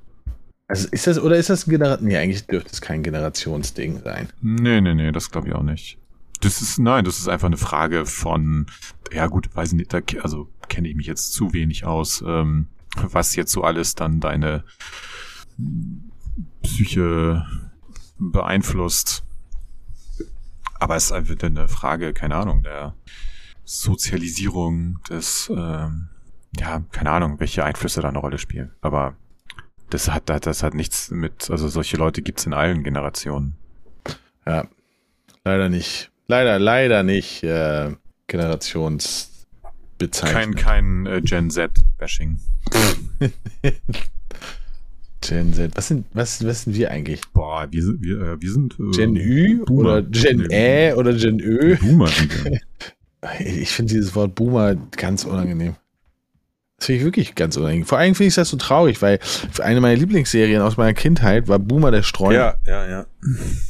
Also ist das, oder ist das ein Generation? Nee, eigentlich dürfte es kein Generationsding sein. Nee, nee, nee, das glaube ich auch nicht. Das ist, nein, das ist einfach eine Frage von, ja gut, weiß nicht, da, also kenne ich mich jetzt zu wenig aus, ähm, was jetzt so alles dann deine Psyche beeinflusst. Aber es ist einfach eine Frage, keine Ahnung, der Sozialisierung des, ähm, ja, keine Ahnung, welche Einflüsse da eine Rolle spielen. Aber das hat, das hat nichts mit, also solche Leute gibt's in allen Generationen. Ja, leider nicht. Leider, leider nicht äh, Generationsbezeichnung. Kein, kein äh, Gen Z-Bashing. Gen Z. Was sind, was, was sind wir eigentlich? Boah, wir sind, wir, äh, wir sind äh, Gen Ü Boomer. oder Gen Ä oder Gen Ö? Boomer. ich finde dieses Wort Boomer ganz unangenehm. Das finde ich wirklich ganz unangenehm. Vor allem finde ich das so traurig, weil eine meiner Lieblingsserien aus meiner Kindheit war Boomer der Streuner. Ja, ja, ja.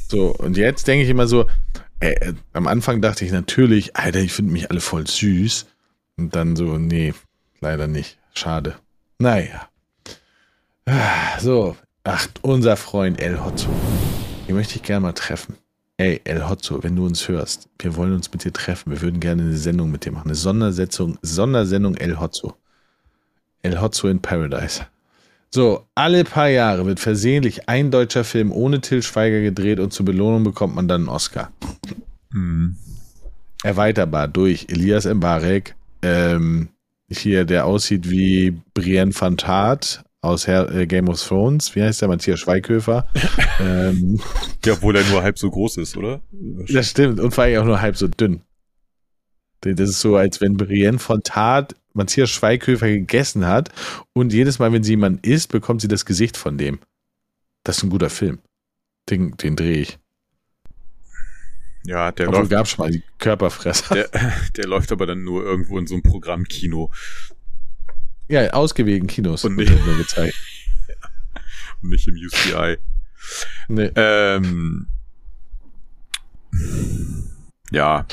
So, und jetzt denke ich immer so, ey, äh, am Anfang dachte ich natürlich, Alter, ich finde mich alle voll süß. Und dann so, nee, leider nicht. Schade. Naja. So, ach, unser Freund El Hotzo. Den möchte ich gerne mal treffen. ey, El Hotzo, wenn du uns hörst, wir wollen uns mit dir treffen, wir würden gerne eine Sendung mit dir machen, eine Sondersetzung, Sondersendung El Hotzo. El Hotzo in Paradise. So, alle paar Jahre wird versehentlich ein deutscher Film ohne Till Schweiger gedreht und zur Belohnung bekommt man dann einen Oscar. Mhm. Erweiterbar durch Elias Mbarek, ähm, hier, der aussieht wie Brienne van Tart aus Her äh, Game of Thrones. Wie heißt der? Matthias Schweighöfer. ähm, Ja, obwohl er nur halb so groß ist, oder? das stimmt. Und vor allem auch nur halb so dünn. Das ist so, als wenn Brienne von Tart Matthias Schweighöfer gegessen hat und jedes Mal, wenn sie jemanden isst, bekommt sie das Gesicht von dem. Das ist ein guter Film. Den, den drehe ich. Ja, der Obwohl läuft, gab schon mal die Körperfresser. der, der läuft aber dann nur irgendwo in so einem Programmkino ja, ausgewählten Kinos. Und nicht- nur gezeigt. und nicht im UCI. Nee. Ähm, ja,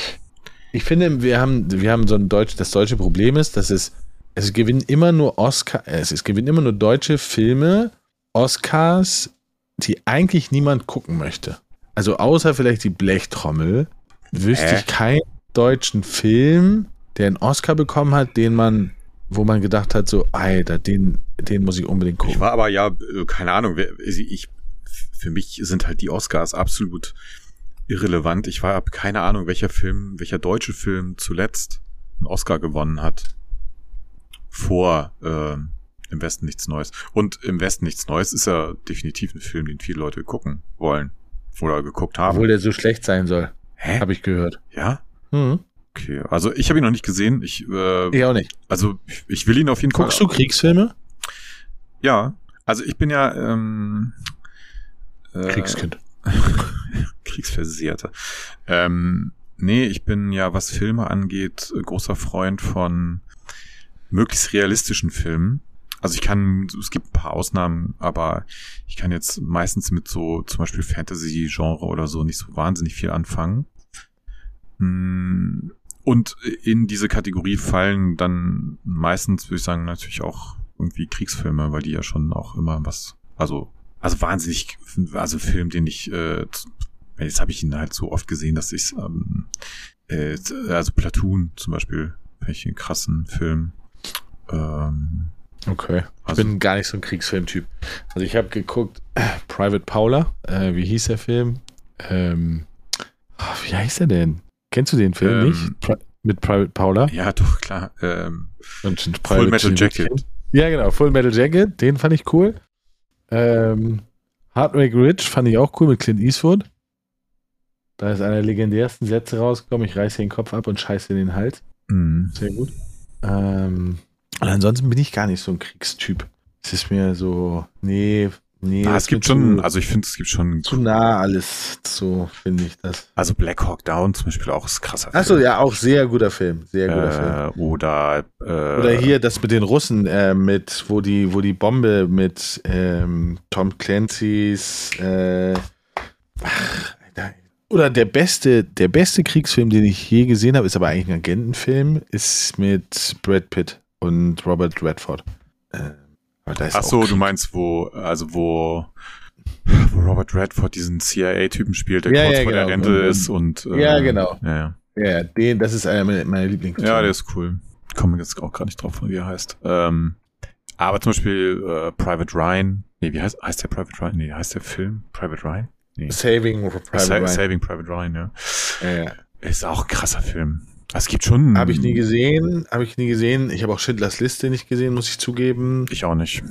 Ich finde, wir haben, wir haben so ein Deutsch, das deutsche Problem ist, dass es, es gewinnen immer nur Oscar, es, es gewinnen immer nur deutsche Filme, Oscars, die eigentlich niemand gucken möchte. Also außer vielleicht die Blechtrommel, wüsste Hä? ich keinen deutschen Film, der einen Oscar bekommen hat, den man, wo man gedacht hat, so, Alter, den, den muss ich unbedingt ich gucken. war aber ja, äh, keine Ahnung, ich, für mich sind halt die Oscars absolut irrelevant. Ich war, hab keine Ahnung, welcher Film, welcher deutsche Film zuletzt einen Oscar gewonnen hat. Vor ähm, Im Westen nichts Neues. Und Im Westen nichts Neues ist ja definitiv ein Film, den viele Leute gucken wollen. Oder geguckt haben. Obwohl der so schlecht sein soll, Hä? habe ich gehört. Ja? Hm. Okay. Also ich habe ihn noch nicht gesehen. Ich, äh, Ich auch nicht. also ich, ich will ihn auf jeden Guckst Fall. du Kriegsfilme? Ja. Also ich bin ja ähm, äh, Kriegskind. Kriegsversehrte. Ähm, nee, ich bin ja, was Filme angeht, großer Freund von möglichst realistischen Filmen. Also ich kann, es gibt ein paar Ausnahmen, aber ich kann jetzt meistens mit so zum Beispiel Fantasy-Genre oder so nicht so wahnsinnig viel anfangen. Mm, Und in diese Kategorie fallen dann meistens, würde ich sagen, natürlich auch irgendwie Kriegsfilme, weil die ja schon auch immer was, also, also wahnsinnig, also Film, den ich, äh, jetzt habe ich ihn halt so oft gesehen, dass ich ähm, äh, also Platoon zum Beispiel, ich einen krassen Film. Ähm, Okay. Ich Also- bin gar nicht so ein Kriegsfilmtyp. Also ich habe geguckt, äh, Private Paula, äh, wie hieß der Film? Ähm, ah, wie heißt er denn? Kennst du den Film Ähm, nicht? Pri mit Private Paula? ja, doch, klar. Ähm, Und Full Private Metal Jacket. Kind. Ja, genau, Full Metal Jacket, den fand ich cool. Ähm, Heartbreak Ridge fand ich auch cool mit Clint Eastwood. Da ist einer der legendärsten Sätze rausgekommen, ich reiße den Kopf ab und scheiße in den Hals. mh. Sehr gut. Ähm, und ansonsten bin ich gar nicht so ein Kriegstyp. Es ist mir so, nee, nee. ah, es gibt schon, zu, also ich finde, es gibt schon, zu nah alles, so finde ich das. also Black Hawk Down zum Beispiel auch ist krasser Achso, Film. ja, auch sehr guter Film, sehr guter Film. Äh, oder, äh, Oder hier das mit den Russen, äh, mit, wo die, wo die Bombe mit ähm, Tom Clancy's äh, ach, oder der beste, der beste Kriegsfilm, den ich je gesehen habe, ist aber eigentlich ein Agentenfilm, ist mit Brad Pitt und Robert Redford. Ist Ach auch so, Krieg. du meinst, wo, also wo, wo Robert Redford diesen CIA-Typen spielt, der Ja, kurz ja, vor der genau. Rente Und- und- ist und äh, Ja, genau. Ja, ja. Den, das ist einer meiner, meiner Lieblings. ja, der ist cool. Komme jetzt auch gerade nicht drauf, wie er heißt. Ähm, aber zum Beispiel äh, Private Ryan. Nee, wie heißt, heißt der Private Ryan? Nee, heißt der Film Private Ryan? Nee. Saving Private Sa Ryan. Saving Private Ryan, ja. Ja, ja. Ist auch ein krasser Film. Es gibt schon. Habe ich nie gesehen, habe ich nie gesehen. Ich habe auch Schindlers Liste nicht gesehen, muss ich zugeben. Ich auch nicht.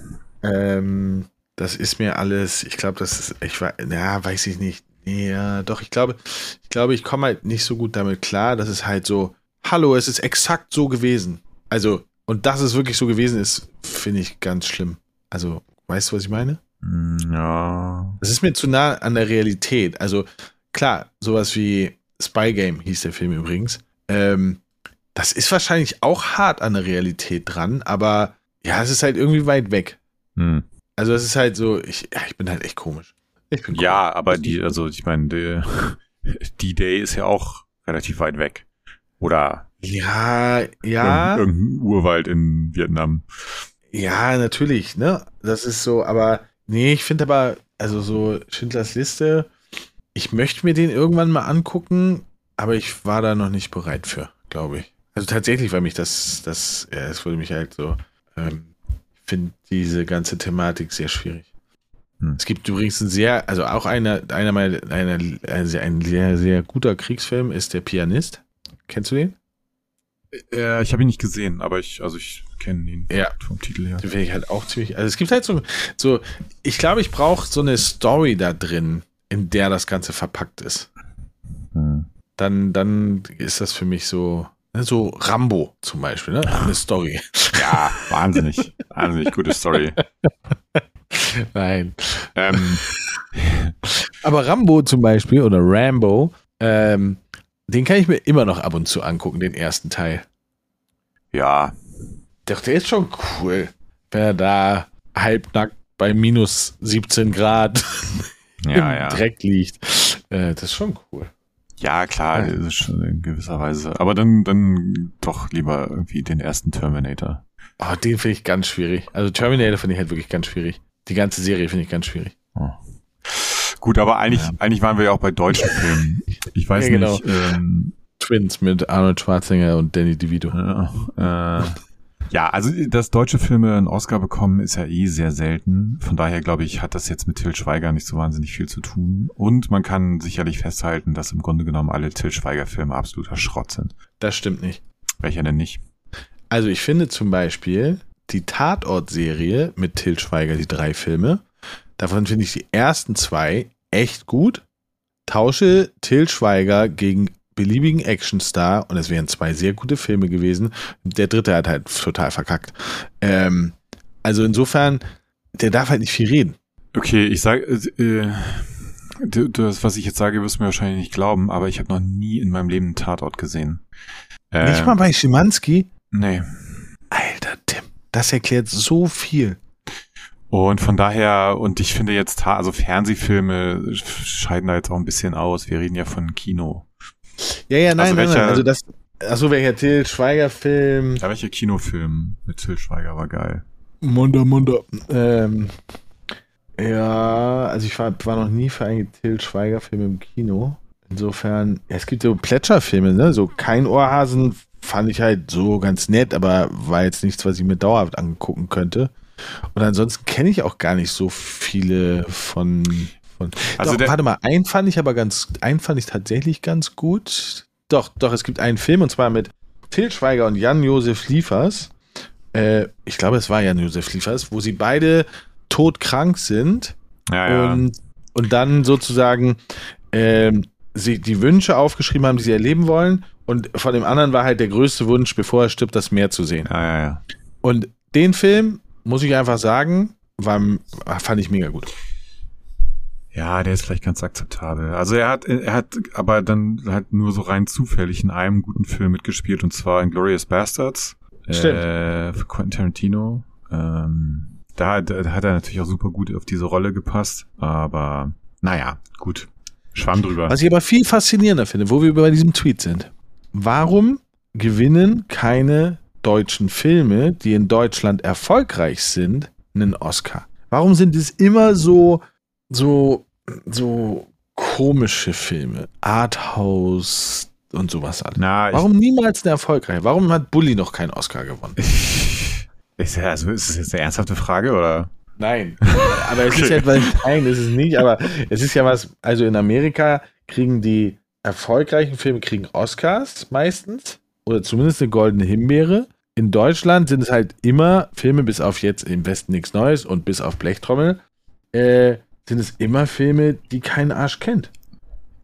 Ähm, das ist mir alles, ich glaube, das ist, ich war, ja, weiß ich nicht. Ja, doch, ich glaube, ich glaube, ich komme halt nicht so gut damit klar, dass es halt so, hallo, es ist exakt so gewesen. Also, und dass es wirklich so gewesen ist, finde ich ganz schlimm. Also, weißt du, was ich meine? Hm, Ja. Das ist mir zu nah an der Realität. Also, klar, sowas wie Spy Game hieß der Film übrigens. Ähm, das ist wahrscheinlich auch hart an der Realität dran, aber ja, es ist halt irgendwie weit weg. Hm. Also es ist halt so, ich, ja, ich bin halt echt komisch. Ich bin Ja, aber die, also ich meine, die, die Day ist ja auch relativ weit weg. Oder komisch. Ja, ja, irgendein, irgendein Urwald in Vietnam. ja, natürlich, ne? Das ist so, aber nee, ich finde aber, also so Schindlers Liste, ich möchte mir den irgendwann mal angucken, aber ich war da noch nicht bereit für, glaube ich. Also tatsächlich, weil mich das, das, ja, es würde mich halt so, ähm, finde diese ganze Thematik sehr schwierig. Hm. Es gibt übrigens ein sehr, also auch einer, einer meiner, einer, also ein sehr, sehr guter Kriegsfilm ist der Pianist. Kennst du den? Äh, ich habe ihn nicht gesehen, aber ich, also ich kenne ihn ja. vom Titel her. Den finde ich halt auch ziemlich, also es gibt halt so, so ich glaube, ich brauche so eine Story da drin, in der das Ganze verpackt ist. Dann, dann ist das für mich so, ne, so Rambo zum Beispiel, ne? Eine Story. Ja, wahnsinnig. wahnsinnig gute Story. Nein. Ähm. Aber Rambo zum Beispiel oder Rambo, ähm, den kann ich mir immer noch ab und zu angucken, den ersten Teil. Ja. Doch, der ist schon cool. Wenn er da halbnackt bei minus 17 Grad ja, im ja. Dreck liegt. Äh, das ist schon cool. Ja, klar, ja. ist schon in gewisser Weise. Aber dann, dann doch lieber irgendwie den ersten Terminator. Oh, den finde ich ganz schwierig. Also Terminator finde ich halt wirklich ganz schwierig. Die ganze Serie finde ich ganz schwierig. Oh. Gut, aber eigentlich, ja. eigentlich waren wir ja auch bei deutschen Filmen. Ich weiß ja, genau. nicht. Ähm, Twins mit Arnold Schwarzenegger und Danny DeVito. Äh, äh, ja, also dass deutsche Filme einen Oscar bekommen, ist ja eh sehr selten. Von daher glaube ich, hat das jetzt mit Till Schweiger nicht so wahnsinnig viel zu tun. Und man kann sicherlich festhalten, dass im Grunde genommen alle Till Schweiger-Filme absoluter Schrott sind. Das stimmt nicht. Welcher denn nicht? Also ich finde zum Beispiel die Tatort-Serie mit Till Schweiger, die drei Filme, davon finde ich die ersten zwei echt gut. Tausche Till Schweiger gegen beliebigen Actionstar und es wären zwei sehr gute Filme gewesen. Der dritte hat halt total verkackt. Ähm, also insofern, der darf halt nicht viel reden. Okay, ich sage, äh, das, was ich jetzt sage, wirst du mir wahrscheinlich nicht glauben, aber ich habe noch nie in meinem Leben einen Tatort gesehen. Äh, nicht mal bei Schimanski? Nee. Alter Tim, das erklärt so viel. Und von daher, und ich finde jetzt, also Fernsehfilme scheiden da jetzt auch ein bisschen aus. Wir reden ja von Kino. Ja, ja, nein, also nein, nein. Also das, achso, welcher Till Schweiger-Film? Ja, welcher Kinofilm mit Till Schweiger war geil. Munda, Munda. Ähm, ja, also ich war, war noch nie für einen Till Schweiger-Film im Kino. Insofern, ja, es gibt so Plätscherfilme, ne? So kein Ohrhasen fand ich halt so ganz nett, aber war jetzt nichts, was ich mir dauerhaft angucken könnte. Und ansonsten kenne ich auch gar nicht so viele von. Von also doch, warte mal, einen fand ich aber ganz, einen fand ich tatsächlich ganz gut. Doch, doch, es gibt einen Film und zwar mit Til Schweiger und Jan-Josef Liefers. Äh, ich glaube, es war Jan-Josef Liefers, wo sie beide todkrank sind. Ja, ja. Und, und dann sozusagen äh, sie die Wünsche aufgeschrieben haben, die sie erleben wollen. Und von dem anderen war halt der größte Wunsch, bevor er stirbt, das Meer zu sehen. Ja, ja. Und den Film muss ich einfach sagen, war, fand ich mega gut. Ja, der ist vielleicht ganz akzeptabel. Also er hat, er hat aber dann halt nur so rein zufällig in einem guten Film mitgespielt und zwar in Glorious Bastards. Stimmt. Äh, für Quentin Tarantino. Ähm, da, da hat er natürlich auch super gut auf diese Rolle gepasst, aber naja, gut. Schwamm drüber. Was ich aber viel faszinierender finde, wo wir bei diesem Tweet sind. Warum gewinnen keine deutschen Filme, die in Deutschland erfolgreich sind, einen Oscar? Warum sind es immer so, so, so komische Filme? Arthouse und sowas alles. Na, Warum niemals eine erfolgreiche? Warum hat Bully noch keinen Oscar gewonnen? Ist, also ist das jetzt eine ernsthafte Frage oder? Nein, aber es ist ja etwas, nein, ist es nicht, aber es ist ja was, also in Amerika kriegen die erfolgreichen Filme kriegen Oscars meistens oder zumindest eine goldene Himbeere in Deutschland sind es halt immer Filme, bis auf jetzt im Westen nichts Neues und bis auf Blechtrommel, äh, sind es immer Filme, die kein Arsch kennt.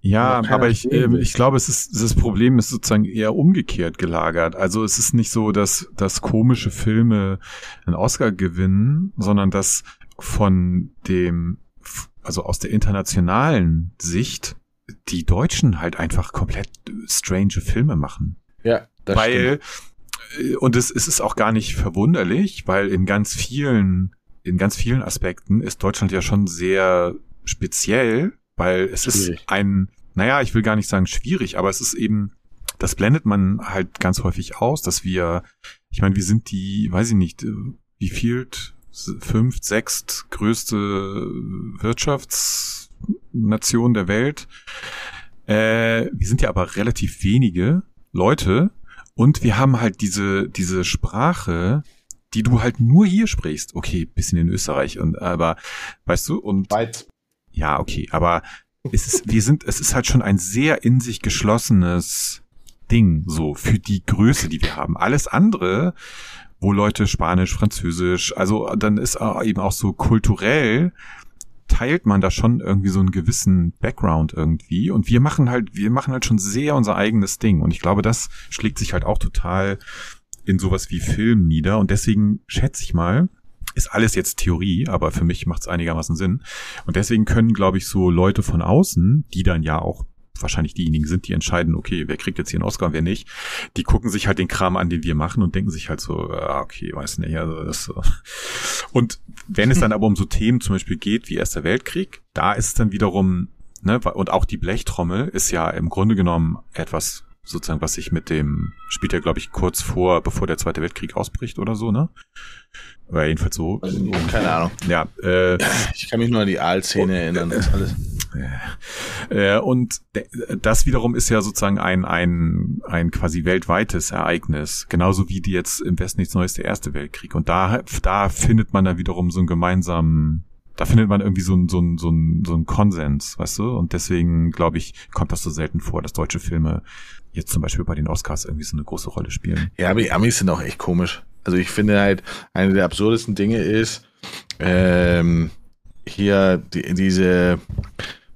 Ja, aber ich, äh, ich glaube, es ist, das Problem ist sozusagen eher umgekehrt gelagert. Also es ist nicht so, dass, dass komische Filme einen Oscar gewinnen, sondern dass von dem, also aus der internationalen Sicht, die Deutschen halt einfach komplett strange Filme machen. Ja, das Weil, stimmt und es, es ist auch gar nicht verwunderlich, weil in ganz vielen, in ganz vielen Aspekten ist Deutschland ja schon sehr speziell, weil es schwierig. ist ein, naja, ich will gar nicht sagen schwierig, aber es ist eben, das blendet man halt ganz häufig aus, dass wir, ich meine, wir sind die, weiß ich nicht, wie viel, fünf, sechst größte Wirtschafts Weltnation der Welt. Äh, wir sind ja aber relativ wenige Leute und wir haben halt diese, diese Sprache, die du halt nur hier sprichst. Okay, bisschen in Österreich und aber weißt du und Weit. ja, okay, aber es ist, wir sind, es ist halt schon ein sehr in sich geschlossenes Ding, so für die Größe, die wir haben. Alles andere, wo Leute Spanisch, Französisch, also dann ist eben auch so kulturell teilt man da schon irgendwie so einen gewissen Background irgendwie und wir machen halt, wir machen halt schon sehr unser eigenes Ding und ich glaube, das schlägt sich halt auch total in sowas wie Film nieder und deswegen schätze ich mal, ist alles jetzt Theorie, aber für mich macht es einigermaßen Sinn. Und deswegen können, glaube ich, so Leute von außen, die dann ja auch wahrscheinlich diejenigen sind, die entscheiden, okay, wer kriegt jetzt hier einen Oscar und wer nicht, die gucken sich halt den Kram an, den wir machen und denken sich halt so, ah, okay, weiß nicht, also das so. Und wenn es dann aber um so Themen zum Beispiel geht wie Erster Weltkrieg, da ist es dann wiederum, ne, und auch die Blechtrommel ist ja im Grunde genommen etwas sozusagen, was sich mit dem, spielt ja, glaube ich, kurz vor, bevor der Zweite Weltkrieg ausbricht oder so, ne? Oder jedenfalls so. Keine Ahnung. Ja, äh, Ich kann mich nur an die Aalszene erinnern. Das ist alles. Äh, und das wiederum ist ja sozusagen ein, ein, ein quasi weltweites Ereignis. Genauso wie die jetzt im Westen nichts Neues der Erste Weltkrieg. Und da, da findet man dann wiederum so einen gemeinsamen, da findet man irgendwie so einen, so einen, so einen, so einen Konsens, weißt du? Und deswegen, glaube ich, kommt das so selten vor, dass deutsche Filme jetzt zum Beispiel bei den Oscars irgendwie so eine große Rolle spielen. Ja, aber die Amis sind auch echt komisch. Also ich finde halt, eine der absurdesten Dinge ist, ähm, hier die, diese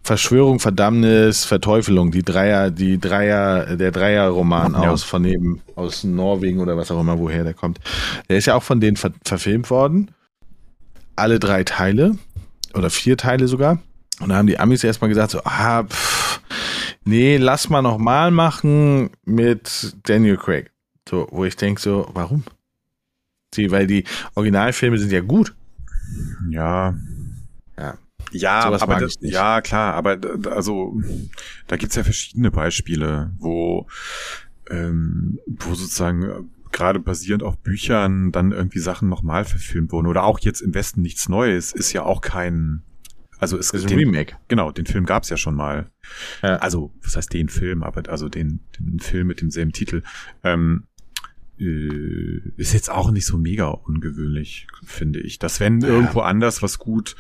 Verschwörung, Verdammnis, Verteufelung, die Dreier, die Dreier, der Dreierroman Ja. aus von eben, aus Norwegen oder was auch immer, woher der kommt. Der ist ja auch von denen ver verfilmt worden. Alle drei Teile oder vier Teile sogar. Und da haben die Amis erstmal gesagt so, ah, pff, nee, lass mal nochmal machen mit Daniel Craig. So, wo ich denke so, warum? Die, weil die Originalfilme sind ja gut. Ja. Ja. Ja, Sowas aber das, ja, klar, aber also da gibt's ja verschiedene Beispiele, wo, ähm, wo sozusagen gerade basierend auf Büchern dann irgendwie Sachen nochmal verfilmt wurden. Oder auch jetzt im Westen nichts Neues ist ja auch kein, also es ist den, Remake. Genau, den Film gab's ja schon mal. Ja. Also, was heißt den Film, aber also den, den Film mit demselben Titel. Ähm, äh, ist jetzt auch nicht so mega ungewöhnlich, finde ich. Dass wenn irgendwo anders was gut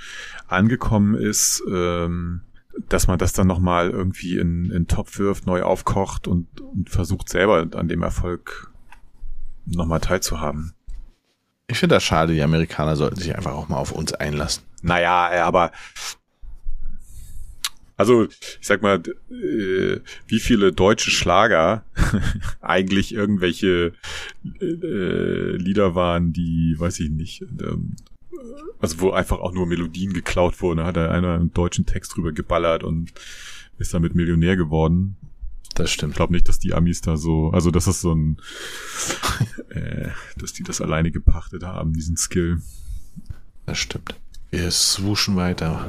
angekommen ist, ähm, dass man das dann nochmal irgendwie in, in den Topf wirft, neu aufkocht und, und versucht selber an dem Erfolg nochmal teilzuhaben. Ich finde das schade, die Amerikaner sollten sich einfach auch mal auf uns einlassen. Naja, äh, aber also ich sag mal, äh, wie viele deutsche Schlager eigentlich irgendwelche äh, Lieder waren, die, weiß ich nicht, ähm, also wo einfach auch nur Melodien geklaut wurden. Da hat da einer einen deutschen Text drüber geballert und ist damit Millionär geworden. Das Ich stimmt. glaube nicht, dass die Amis da so, also das ist so ein, äh, dass die das alleine gepachtet haben, diesen Skill. Das stimmt. Wir swooschen weiter.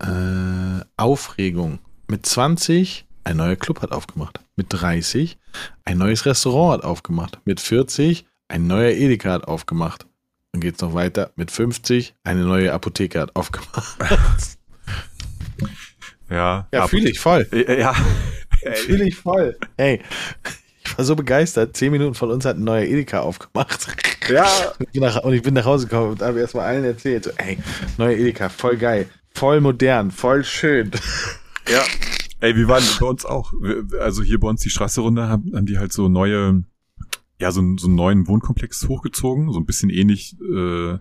Äh, Aufregung. Mit 20 ein neuer Club hat aufgemacht. Mit 30 ein neues Restaurant hat aufgemacht. Mit 40 ein neuer Edeka hat aufgemacht. Dann geht's noch weiter. Mit 50 eine neue Apotheke hat aufgemacht. Ja, Ja, fühle ich voll. Ja. Fühle ich voll. Hey, ich war so begeistert. Zehn Minuten von uns hat ein neuer Edeka aufgemacht. Ja. Und ich bin nach, und ich bin nach Hause gekommen und habe erstmal allen erzählt, so, ey, neue Edeka, voll geil, voll modern, voll schön. Ja. Ey, wir waren bei uns auch. Also hier bei uns die Straße runter haben, haben die halt so neue, ja, so, einen- so einen neuen Wohnkomplex hochgezogen, so ein bisschen ähnlich äh,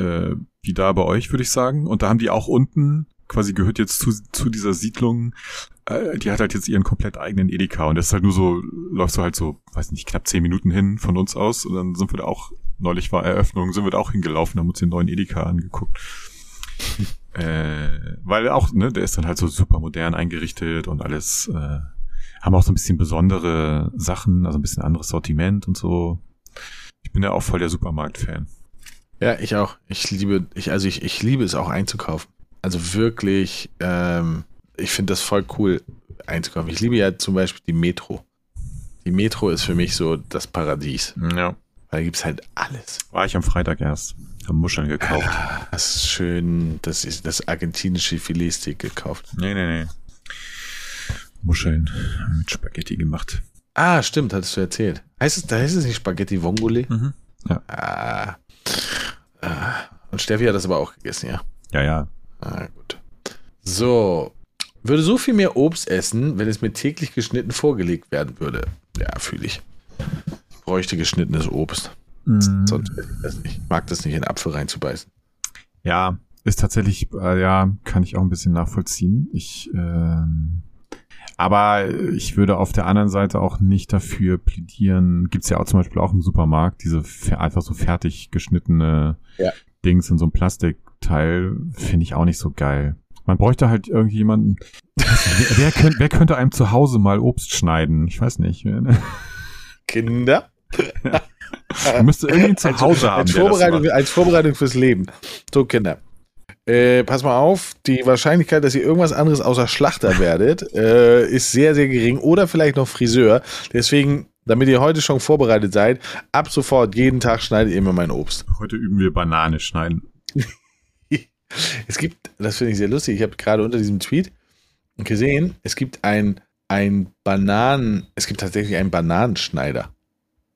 äh, wie da bei euch, würde ich sagen. Und da haben die auch unten, quasi gehört jetzt zu, zu dieser Siedlung, äh, die hat halt jetzt ihren komplett eigenen Edeka. Und das ist halt nur so, läufst du halt so, weiß nicht, knapp zehn Minuten hin von uns aus. Und dann sind wir da auch, neulich war Eröffnung, sind wir da auch hingelaufen, haben uns den neuen Edeka angeguckt. Äh, weil auch, ne, der ist dann halt so super modern eingerichtet und alles, äh, haben auch so ein bisschen besondere Sachen, also ein bisschen anderes Sortiment und so. Ich bin ja auch voll der Supermarkt-Fan. Ja, ich auch. Ich liebe, ich, also ich, ich liebe es auch einzukaufen. Also wirklich, ähm, ich finde das voll cool einzukaufen. Ich liebe ja zum Beispiel die Metro. Die Metro ist für mich so das Paradies. Ja. Weil da gibt's halt alles. War ich am Freitag erst. Hab Muscheln gekauft. Ah, das ist schön, das ist das argentinische Filetsteak gekauft. Nee, nee, nee. Muscheln mit Spaghetti gemacht. Ah, stimmt, hattest du erzählt. Heißt es, da heißt es nicht Spaghetti Vongole? Mhm. Ja. Ah. ah. Und Steffi hat das aber auch gegessen, ja. Ja, ja. Ah, gut. So. Würde so viel mehr Obst essen, wenn es mir täglich geschnitten vorgelegt werden würde. Ja, fühle ich. Ich bräuchte geschnittenes Obst. Mhm. Sonst will ich das nicht. Ich mag das nicht, in Apfel reinzubeißen. Ja, ist tatsächlich, äh, ja, kann ich auch ein bisschen nachvollziehen. Ich, ähm, aber ich würde auf der anderen Seite auch nicht dafür plädieren. Gibt's ja auch zum Beispiel auch im Supermarkt diese einfach so fertig geschnittene Ja. Dings in so einem Plastikteil. Finde ich auch nicht so geil. Man bräuchte halt irgendjemanden. wer, wer, könnte, wer könnte einem zu Hause mal Obst schneiden? Ich weiß nicht. Man Kinder? müsste irgendwie zu Hause haben. als, Vorbereitung, als Vorbereitung fürs Leben. So, Kinder. Äh, pass mal auf, die Wahrscheinlichkeit, dass ihr irgendwas anderes außer Schlachter werdet, äh, ist sehr, sehr gering. Oder vielleicht noch Friseur. Deswegen, damit ihr heute schon vorbereitet seid, ab sofort jeden Tag schneidet ihr mir mein Obst. Heute üben wir Banane schneiden. Es gibt, das finde ich sehr lustig, ich habe gerade unter diesem Tweet gesehen, es gibt ein, ein Bananen, es gibt tatsächlich einen Bananenschneider.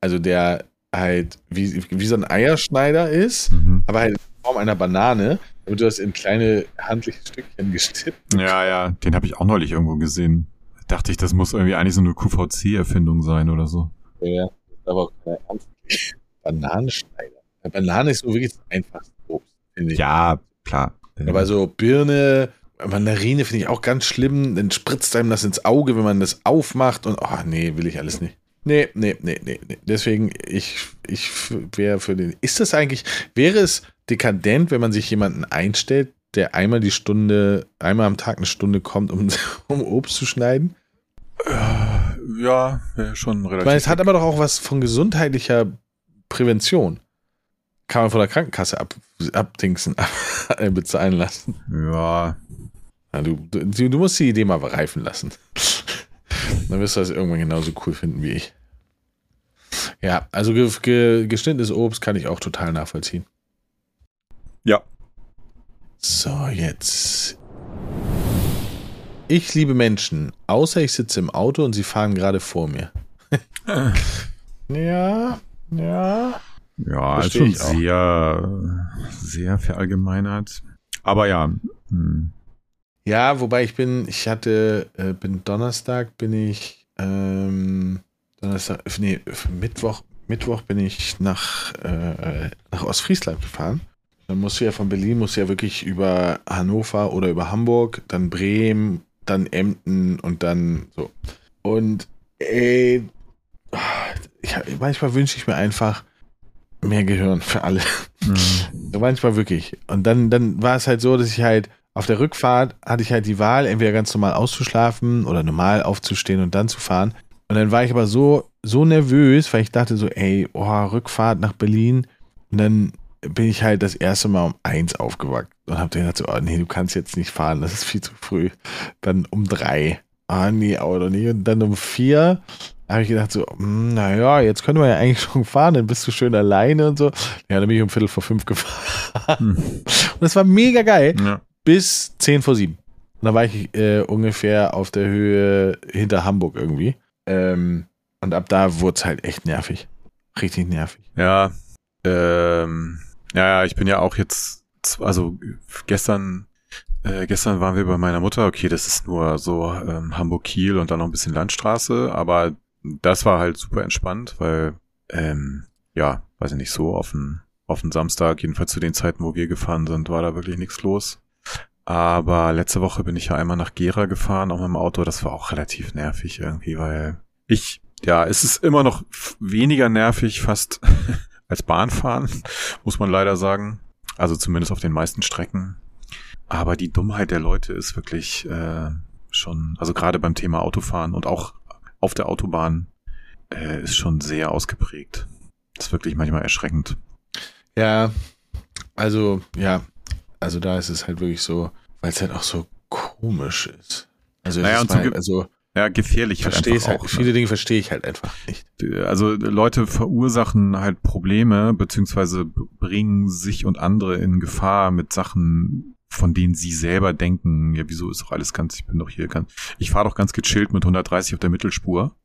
Also der halt wie, wie so ein Eierschneider ist, Mhm. aber halt in Form einer Banane, damit du das in kleine handliche Stückchen geschnitten. Ja, ja, den habe ich auch neulich irgendwo gesehen. Dachte ich, das muss irgendwie eigentlich so eine QVC-Erfindung sein oder so. Ja, aber auch keine Ernst. Bananenschneider. Banane ist nur wirklich das einfachste Obst, finde ich. Ja, klar. Aber so Birne, Mandarine finde ich auch ganz schlimm. Dann spritzt einem das ins Auge, wenn man das aufmacht. Und, oh, nee, will ich alles nicht. Nee, nee, nee, nee, nee. Deswegen, ich, ich wäre für den. Ist das eigentlich, wäre es dekadent, wenn man sich jemanden einstellt, der einmal die Stunde, einmal am Tag eine Stunde kommt, um, um Obst zu schneiden? ja, wäre schon Ich relativ. meine, es hat aber doch auch was von gesundheitlicher Prävention. Kann man von der Krankenkasse ab, abdingsen, ab, bezahlen lassen. ja, Ja, du, du, du musst die Idee mal reifen lassen. Dann wirst du das irgendwann genauso cool finden wie ich. Ja, also ge, ge, geschnittenes Obst kann ich auch total nachvollziehen. Ja. So, jetzt. Ich liebe Menschen, außer ich sitze im Auto und sie fahren gerade vor mir. ja, ja. Ja, ist schon sehr, sehr verallgemeinert. Aber ja, hm, Ja, wobei ich bin, ich hatte, äh, bin Donnerstag bin ich, ähm, Donnerstag, nee, Mittwoch, Mittwoch bin ich nach, äh, nach Ostfriesland gefahren. Dann musst du ja von Berlin, musst du ja wirklich über Hannover oder über Hamburg, dann Bremen, dann Emden und dann so. Und ey, ich, manchmal wünsche ich mir einfach mehr Gehirn für alle. hm, So manchmal wirklich. Und dann, dann war es halt so, dass ich halt auf der Rückfahrt hatte ich halt die Wahl, entweder ganz normal auszuschlafen oder normal aufzustehen und dann zu fahren. Und dann war ich aber so, so nervös, weil ich dachte so, ey, oh, Rückfahrt nach Berlin. Und dann bin ich halt das erste Mal um eins aufgewacht und hab dann gedacht so, oh nee, du kannst jetzt nicht fahren, das ist viel zu früh. Dann um drei. Ah, nee, auch nicht. Und dann um vier habe ich gedacht so, hm, naja, jetzt können wir ja eigentlich schon fahren, dann bist du schön alleine und so. Ja, dann bin ich um Viertel vor fünf gefahren. hm, Und das war mega geil ja. bis 10 vor 7. Und da war ich äh, ungefähr auf der Höhe hinter Hamburg irgendwie. Ähm, und ab da wurde es halt echt nervig. Richtig nervig. Ja, ähm, ja, ich bin ja auch jetzt, also gestern, äh, gestern waren wir bei meiner Mutter. Okay, das ist nur so ähm, Hamburg-Kiel und dann noch ein bisschen Landstraße, aber das war halt super entspannt, weil, ähm, ja, weiß ich nicht, so auf den, auf den Samstag, jedenfalls zu den Zeiten, wo wir gefahren sind, war da wirklich nichts los. Aber letzte Woche bin ich ja einmal nach Gera gefahren, auch mit dem Auto. Das war auch relativ nervig irgendwie, weil ich, ja, es ist immer noch weniger nervig fast als Bahnfahren, muss man leider sagen. Also zumindest auf den meisten Strecken. Aber die Dummheit der Leute ist wirklich äh, schon, also gerade beim Thema Autofahren und auch auf der Autobahn äh, ist schon sehr ausgeprägt. Das ist wirklich manchmal erschreckend. Ja, also, ja. Also da ist es halt wirklich so, weil es halt auch so komisch ist. Also, es Naja, ist und zuge- also ja, gefährlich halt Verstehe einfach halt, auch. ne? viele Dinge verstehe ich halt einfach nicht. Also Leute verursachen halt Probleme, beziehungsweise bringen sich und andere in Gefahr mit Sachen, von denen sie selber denken, ja, wieso ist doch alles ganz, ich bin doch hier ganz, ich fahre doch ganz gechillt mit 130 auf der Mittelspur.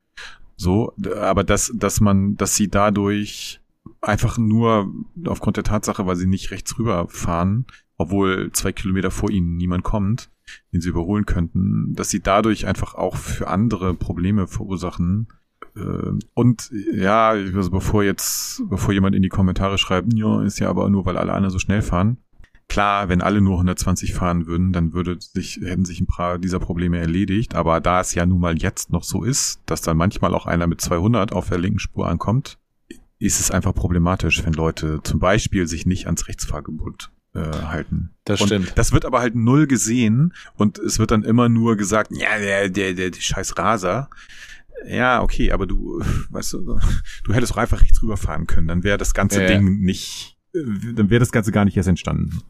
So, aber dass, dass man, dass sie dadurch einfach nur aufgrund der Tatsache, weil sie nicht rechts rüber fahren, obwohl zwei Kilometer vor ihnen niemand kommt, den sie überholen könnten, dass sie dadurch einfach auch für andere Probleme verursachen. Äh, Und ja, also bevor jetzt, bevor jemand in die Kommentare schreibt, ja, ist ja aber nur, weil alle anderen so schnell fahren. Klar, wenn alle nur 120 fahren würden, dann würde sich, hätten sich ein paar dieser Probleme erledigt. Aber da es ja nun mal jetzt noch so ist, dass dann manchmal auch einer mit 200 auf der linken Spur ankommt, ist es einfach problematisch, wenn Leute zum Beispiel sich nicht ans Rechtsfahrgebot äh, halten. Das und stimmt. Das wird aber halt null gesehen und es wird dann immer nur gesagt, ja, der, der, der, der scheiß Raser. Ja, okay, aber du, weißt du, du hättest auch einfach rechts rüberfahren können, dann wäre das ganze Ja. Ding nicht, dann wäre das Ganze gar nicht erst entstanden.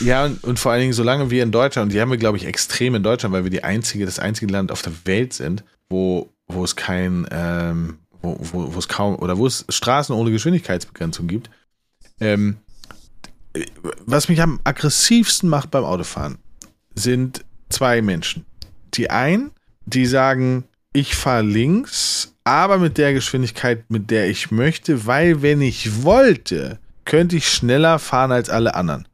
Ja, und, und vor allen Dingen, solange wir in Deutschland, und die haben wir, glaube ich, extrem in Deutschland, weil wir die einzige, das einzige Land auf der Welt sind, wo, wo es kein, ähm, wo, wo, wo es kaum, oder wo es Straßen ohne Geschwindigkeitsbegrenzung gibt. Ähm, was mich am aggressivsten macht beim Autofahren, sind zwei Menschen. Die einen, die sagen, ich fahre links, aber mit der Geschwindigkeit, mit der ich möchte, weil wenn ich wollte, könnte ich schneller fahren als alle anderen.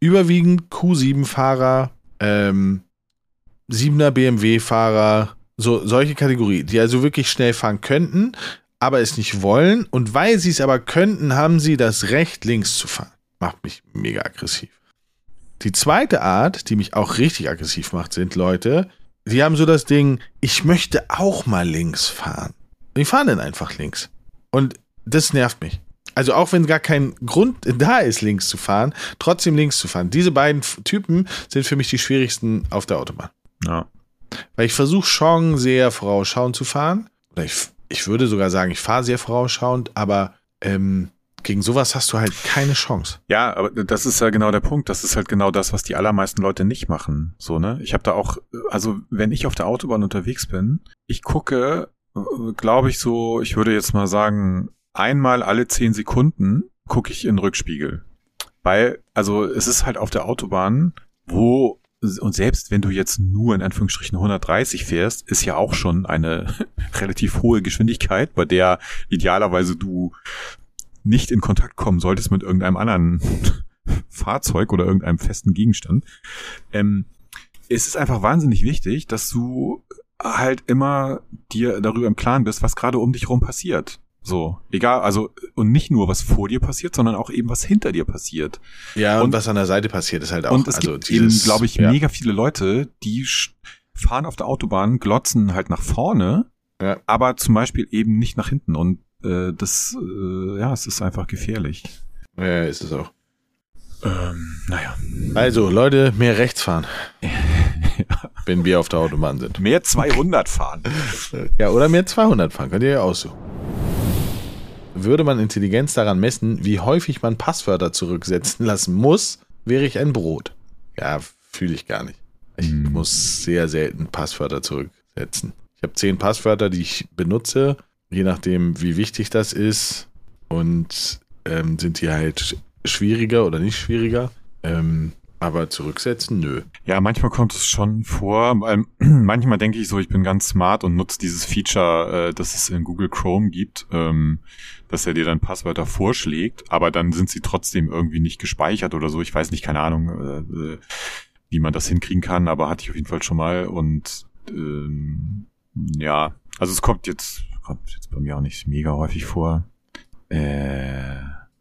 Überwiegend Q7-Fahrer, ähm, 7er BMW-Fahrer, so solche Kategorie, die also wirklich schnell fahren könnten, aber es nicht wollen. Und weil sie es aber könnten, haben sie das Recht, links zu fahren. Macht mich mega aggressiv. Die zweite Art, die mich auch richtig aggressiv macht, sind Leute, die haben so das Ding, ich möchte auch mal links fahren. Die fahren dann einfach links. Und das nervt mich. Also auch wenn gar kein Grund da ist, links zu fahren, trotzdem links zu fahren. Diese beiden Typen sind für mich die schwierigsten auf der Autobahn. Ja. Weil ich versuche schon sehr vorausschauend zu fahren. Oder ich, ich würde sogar sagen, ich fahre sehr vorausschauend, aber ähm, gegen sowas hast du halt keine Chance. Ja, aber das ist ja genau der Punkt. Das ist halt genau das, was die allermeisten Leute nicht machen. So, ne? Ich habe da auch, also wenn ich auf der Autobahn unterwegs bin, ich gucke, glaube ich so, ich würde jetzt mal sagen, einmal alle zehn Sekunden gucke ich in den Rückspiegel. Weil, also es ist halt auf der Autobahn, wo und selbst wenn du jetzt nur in Anführungsstrichen 130 fährst, ist ja auch schon eine relativ hohe Geschwindigkeit, bei der idealerweise du nicht in Kontakt kommen solltest mit irgendeinem anderen Fahrzeug oder irgendeinem festen Gegenstand. Ähm, es ist einfach wahnsinnig wichtig, dass du halt immer dir darüber im Klaren bist, was gerade um dich rum passiert. So, egal, also, und nicht nur, was vor dir passiert, sondern auch eben, was hinter dir passiert. Ja, und, Und- was an der Seite passiert, ist halt auch. Und es also gibt dieses- eben, glaube ich, ja. mega viele Leute, die fahren auf der Autobahn, glotzen halt nach vorne, Ja. aber zum Beispiel eben nicht nach hinten. Und äh, das, äh, ja, es ist einfach gefährlich. Ja, ist es auch. Ähm, naja. Also, Leute, mehr rechts fahren. Wenn wir auf der Autobahn sind. Mehr 200 fahren. Ja, oder mehr 200 fahren, könnt ihr ja aussuchen. Würde man Intelligenz daran messen, wie häufig man Passwörter zurücksetzen lassen muss, wäre ich ein Brot. Ja, fühle ich gar nicht. Ich Hm. muss sehr selten Passwörter zurücksetzen. Ich habe zehn Passwörter, die ich benutze, je nachdem, wie wichtig das ist. Und ähm, sind die halt sch- schwieriger oder nicht schwieriger. Ähm, aber zurücksetzen, nö. Ja, manchmal kommt es schon vor. weil manchmal denke ich so, ich bin ganz smart und nutze dieses Feature, äh, das es in Google Chrome gibt, ähm, dass er dir dann Passwörter vorschlägt, aber dann sind sie trotzdem irgendwie nicht gespeichert oder so. Ich weiß nicht, keine Ahnung, äh, äh, wie man das hinkriegen kann, aber hatte ich auf jeden Fall schon mal. Und ähm, ja, also es kommt jetzt, kommt jetzt bei mir auch nicht mega häufig vor. Äh,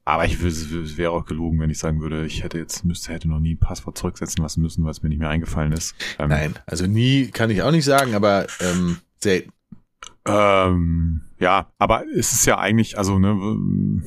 aber ich es wäre auch gelogen, wenn ich sagen würde, ich hätte jetzt müsste hätte noch nie ein Passwort zurücksetzen lassen müssen, weil es mir nicht mehr eingefallen ist. Ähm, Nein, also nie kann ich auch nicht sagen, aber ähm, selten. Ähm, ja, aber es ist ja eigentlich, also ne,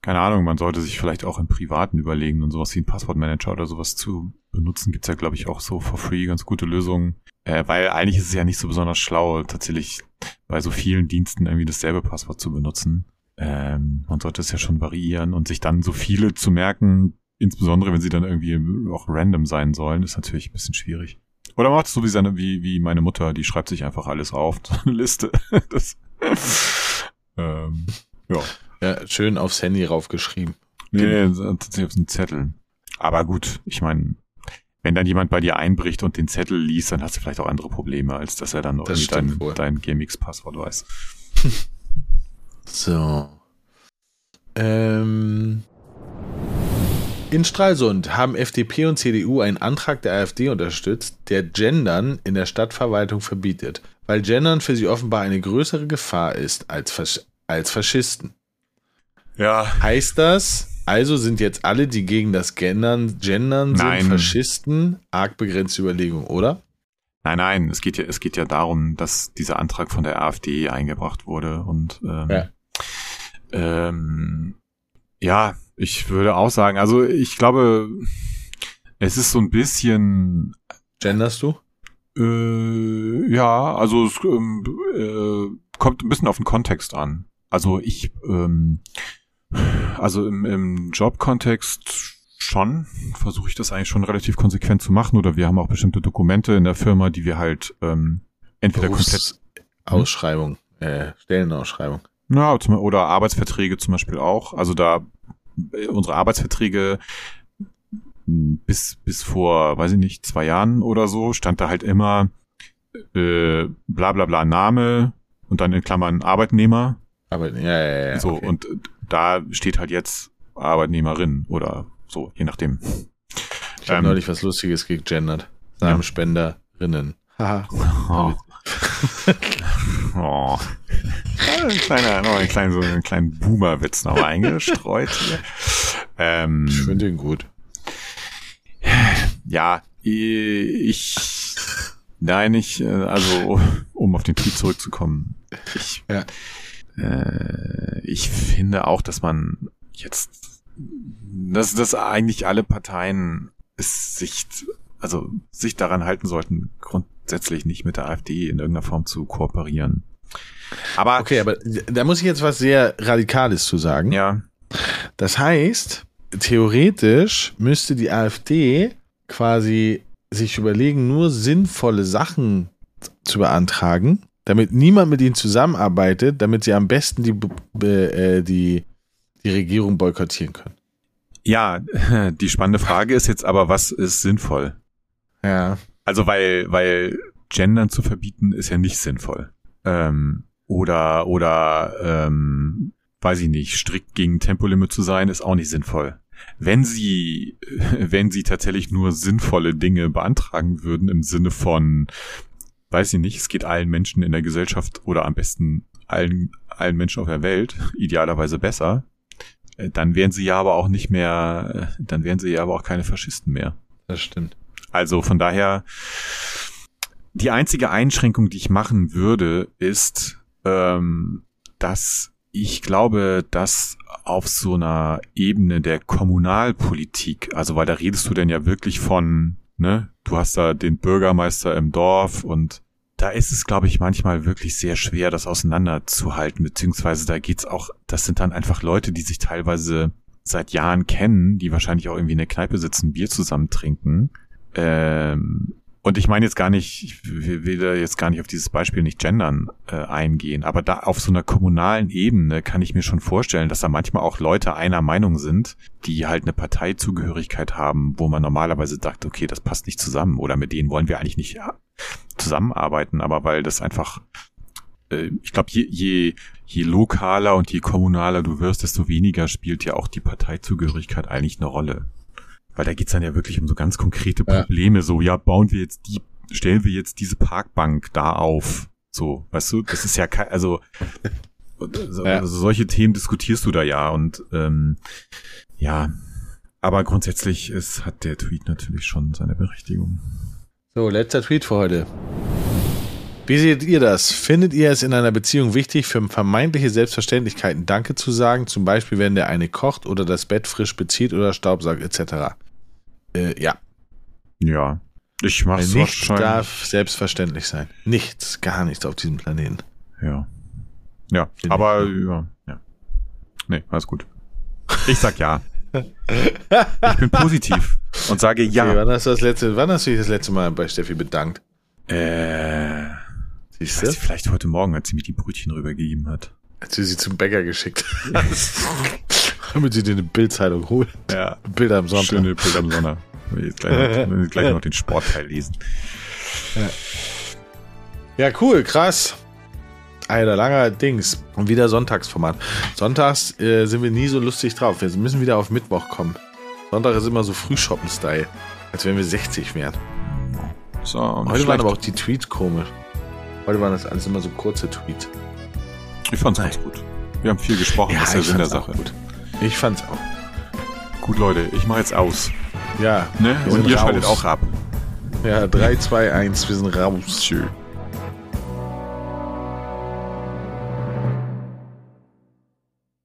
keine Ahnung, man sollte sich vielleicht auch im Privaten überlegen und sowas wie ein Passwortmanager oder sowas zu benutzen. Gibt's ja, glaube ich, auch so for free ganz gute Lösungen. Äh, weil eigentlich ist es ja nicht so besonders schlau, tatsächlich bei so vielen Diensten irgendwie dasselbe Passwort zu benutzen. Ähm, man sollte es ja schon variieren und sich dann so viele zu merken, insbesondere wenn sie dann irgendwie auch random sein sollen, ist natürlich ein bisschen schwierig. Oder macht es so wie seine, wie, wie meine Mutter, die schreibt sich einfach alles auf, so eine Liste. Das, ähm, ja. Ja, schön aufs Handy raufgeschrieben. Nee, nee, tatsächlich auf einen Zettel. Aber gut, ich meine, wenn dann jemand bei dir einbricht und den Zettel liest, dann hast du vielleicht auch andere Probleme, als dass er dann Das irgendwie dein, wohl. dein GMX-Passwort weiß. So. Ähm. In Stralsund haben FDP und CDU einen Antrag der AfD unterstützt, der Gendern in der Stadtverwaltung verbietet, weil Gendern für sie offenbar eine größere Gefahr ist als, Fasch als Faschisten. Ja. Heißt das, also sind jetzt alle, die gegen das Gendern, Gendern sind Nein. Faschisten, arg begrenzte Überlegung, oder? Nein, nein, es geht ja, es geht ja darum, dass dieser Antrag von der AfD eingebracht wurde und ähm, Ja. Ähm, ja, ich würde auch sagen, also ich glaube, es ist so ein bisschen Genderst du? Äh, ja, also es ähm, äh, kommt ein bisschen auf den Kontext an. Also ich, ähm, also im, im Jobkontext schon versuche ich das eigentlich schon relativ konsequent zu machen oder wir haben auch bestimmte Dokumente in der Firma, die wir halt ähm, entweder komplett Ausschreibung, äh, Stellenausschreibung. Ja, zum, oder Arbeitsverträge zum Beispiel auch. Also da äh, unsere Arbeitsverträge mh, bis bis vor, weiß ich nicht, zwei Jahren oder so stand da halt immer äh, bla bla bla Name und dann in Klammern Arbeitnehmer. Aber ja, ja, ja. so okay. und äh, da steht halt jetzt Arbeitnehmerin oder so, je nachdem. Ich habe ähm, neulich was Lustiges gegendert. Samenspenderinnen. Haha. Oh. oh. Ein kleiner, noch einen kleinen, so einen kleinen Boomer-Witz noch eingestreut hier. Ähm, Ich finde den gut. ja, ich, nein, ich, äh, also, um auf den Tweet zurückzukommen. Ich, Ja. äh, ich finde auch, dass man jetzt, dass, dass eigentlich alle Parteien es sich, also, sich daran halten sollten, grundsätzlich nicht mit der AfD in irgendeiner Form zu kooperieren. Aber, Okay, aber da muss ich jetzt was sehr Radikales zu sagen. ja, Das heißt, theoretisch müsste die AfD quasi sich überlegen, nur sinnvolle Sachen zu beantragen, damit niemand mit ihnen zusammenarbeitet, damit sie am besten die, äh, die, die Regierung boykottieren können. ja, die spannende Frage ist jetzt aber, was ist sinnvoll? Ja. Also weil, weil Gendern zu verbieten ist ja nicht sinnvoll. Ähm, oder, oder, ähm, weiß ich nicht, strikt gegen Tempolimit zu sein, ist auch nicht sinnvoll. Wenn sie, wenn sie tatsächlich nur sinnvolle Dinge beantragen würden im Sinne von, weiß ich nicht, es geht allen Menschen in der Gesellschaft oder am besten allen, allen Menschen auf der Welt idealerweise besser, äh, dann wären sie ja aber auch nicht mehr, äh, dann wären sie ja aber auch keine Faschisten mehr. Das stimmt. Also von daher, die einzige Einschränkung, die ich machen würde, ist, ähm, dass ich glaube, dass auf so einer Ebene der Kommunalpolitik, also weil da redest du denn ja wirklich von, ne, du hast da den Bürgermeister im Dorf und da ist es, glaube ich, manchmal wirklich sehr schwer, das auseinanderzuhalten, beziehungsweise da geht's auch, das sind dann einfach Leute, die sich teilweise seit Jahren kennen, die wahrscheinlich auch irgendwie in der Kneipe sitzen, Bier zusammen trinken. Ähm, und ich meine jetzt gar nicht, ich will da jetzt gar nicht auf dieses Beispiel nicht gendern äh, eingehen, aber da auf so einer kommunalen Ebene kann ich mir schon vorstellen, dass da manchmal auch Leute einer Meinung sind, die halt eine Parteizugehörigkeit haben, wo man normalerweise sagt, okay, das passt nicht zusammen oder mit denen wollen wir eigentlich nicht ja, zusammenarbeiten, aber weil das einfach, äh, ich glaube, je, je, je lokaler und je kommunaler du wirst, desto weniger spielt ja auch die Parteizugehörigkeit eigentlich eine Rolle. Weil da geht's dann ja wirklich um so ganz konkrete Ja. Probleme, so, ja, bauen wir jetzt die, stellen wir jetzt diese Parkbank da auf. So, weißt du, das ist ja kein, also, so, Ja. also solche Themen diskutierst du da ja und ähm, ja, aber grundsätzlich ist, hat der Tweet natürlich schon seine Berechtigung. So, letzter Tweet für heute. Wie seht ihr das? Findet ihr es in einer Beziehung wichtig, für vermeintliche Selbstverständlichkeiten Danke zu sagen? Zum Beispiel, wenn der eine kocht oder das Bett frisch bezieht oder Staubsaugt etc. Äh, ja, Ja, ich weil mach's nichts wahrscheinlich. darf selbstverständlich sein. Nichts, gar nichts auf diesem Planeten. Ja. Ja, Finde aber ich. ja, ja. Nee, alles gut. Ich sag ja. Ich bin positiv. und sage ja. Okay, wann, hast du das letzte, wann hast du dich das letzte Mal bei Steffi bedankt? Äh, ich Siehst weiß, du? vielleicht heute Morgen, als sie mir die Brötchen rübergegeben hat. Als du sie zum Bäcker geschickt hast. Damit sie dir eine Bildzeitung holt. Ja. Bilder am Sonntag. Schöne Bild am Sonntag. Wir jetzt gleich, noch, wir gleich noch den Sportteil lesen. Ja, cool, krass. Alter, langer Dings. Und wieder Sonntagsformat. Sonntags äh, sind wir nie so lustig drauf. Wir müssen wieder auf Mittwoch kommen. Sonntag ist immer so Frühshoppen-Style. Als wenn wir 60 wären. So, Heute waren aber auch die Tweets komisch. Heute waren das alles immer so kurze Tweets. ich fand's ganz gut. Wir haben viel gesprochen, das ist ich Sinn der Sache. gut. Ich fand's auch. Gut, Leute, ich mache jetzt aus. Ja. Ne? Und ihr raus. schaltet auch ab. Ja, 3, 2, 1, wir sind raus. Tschüss.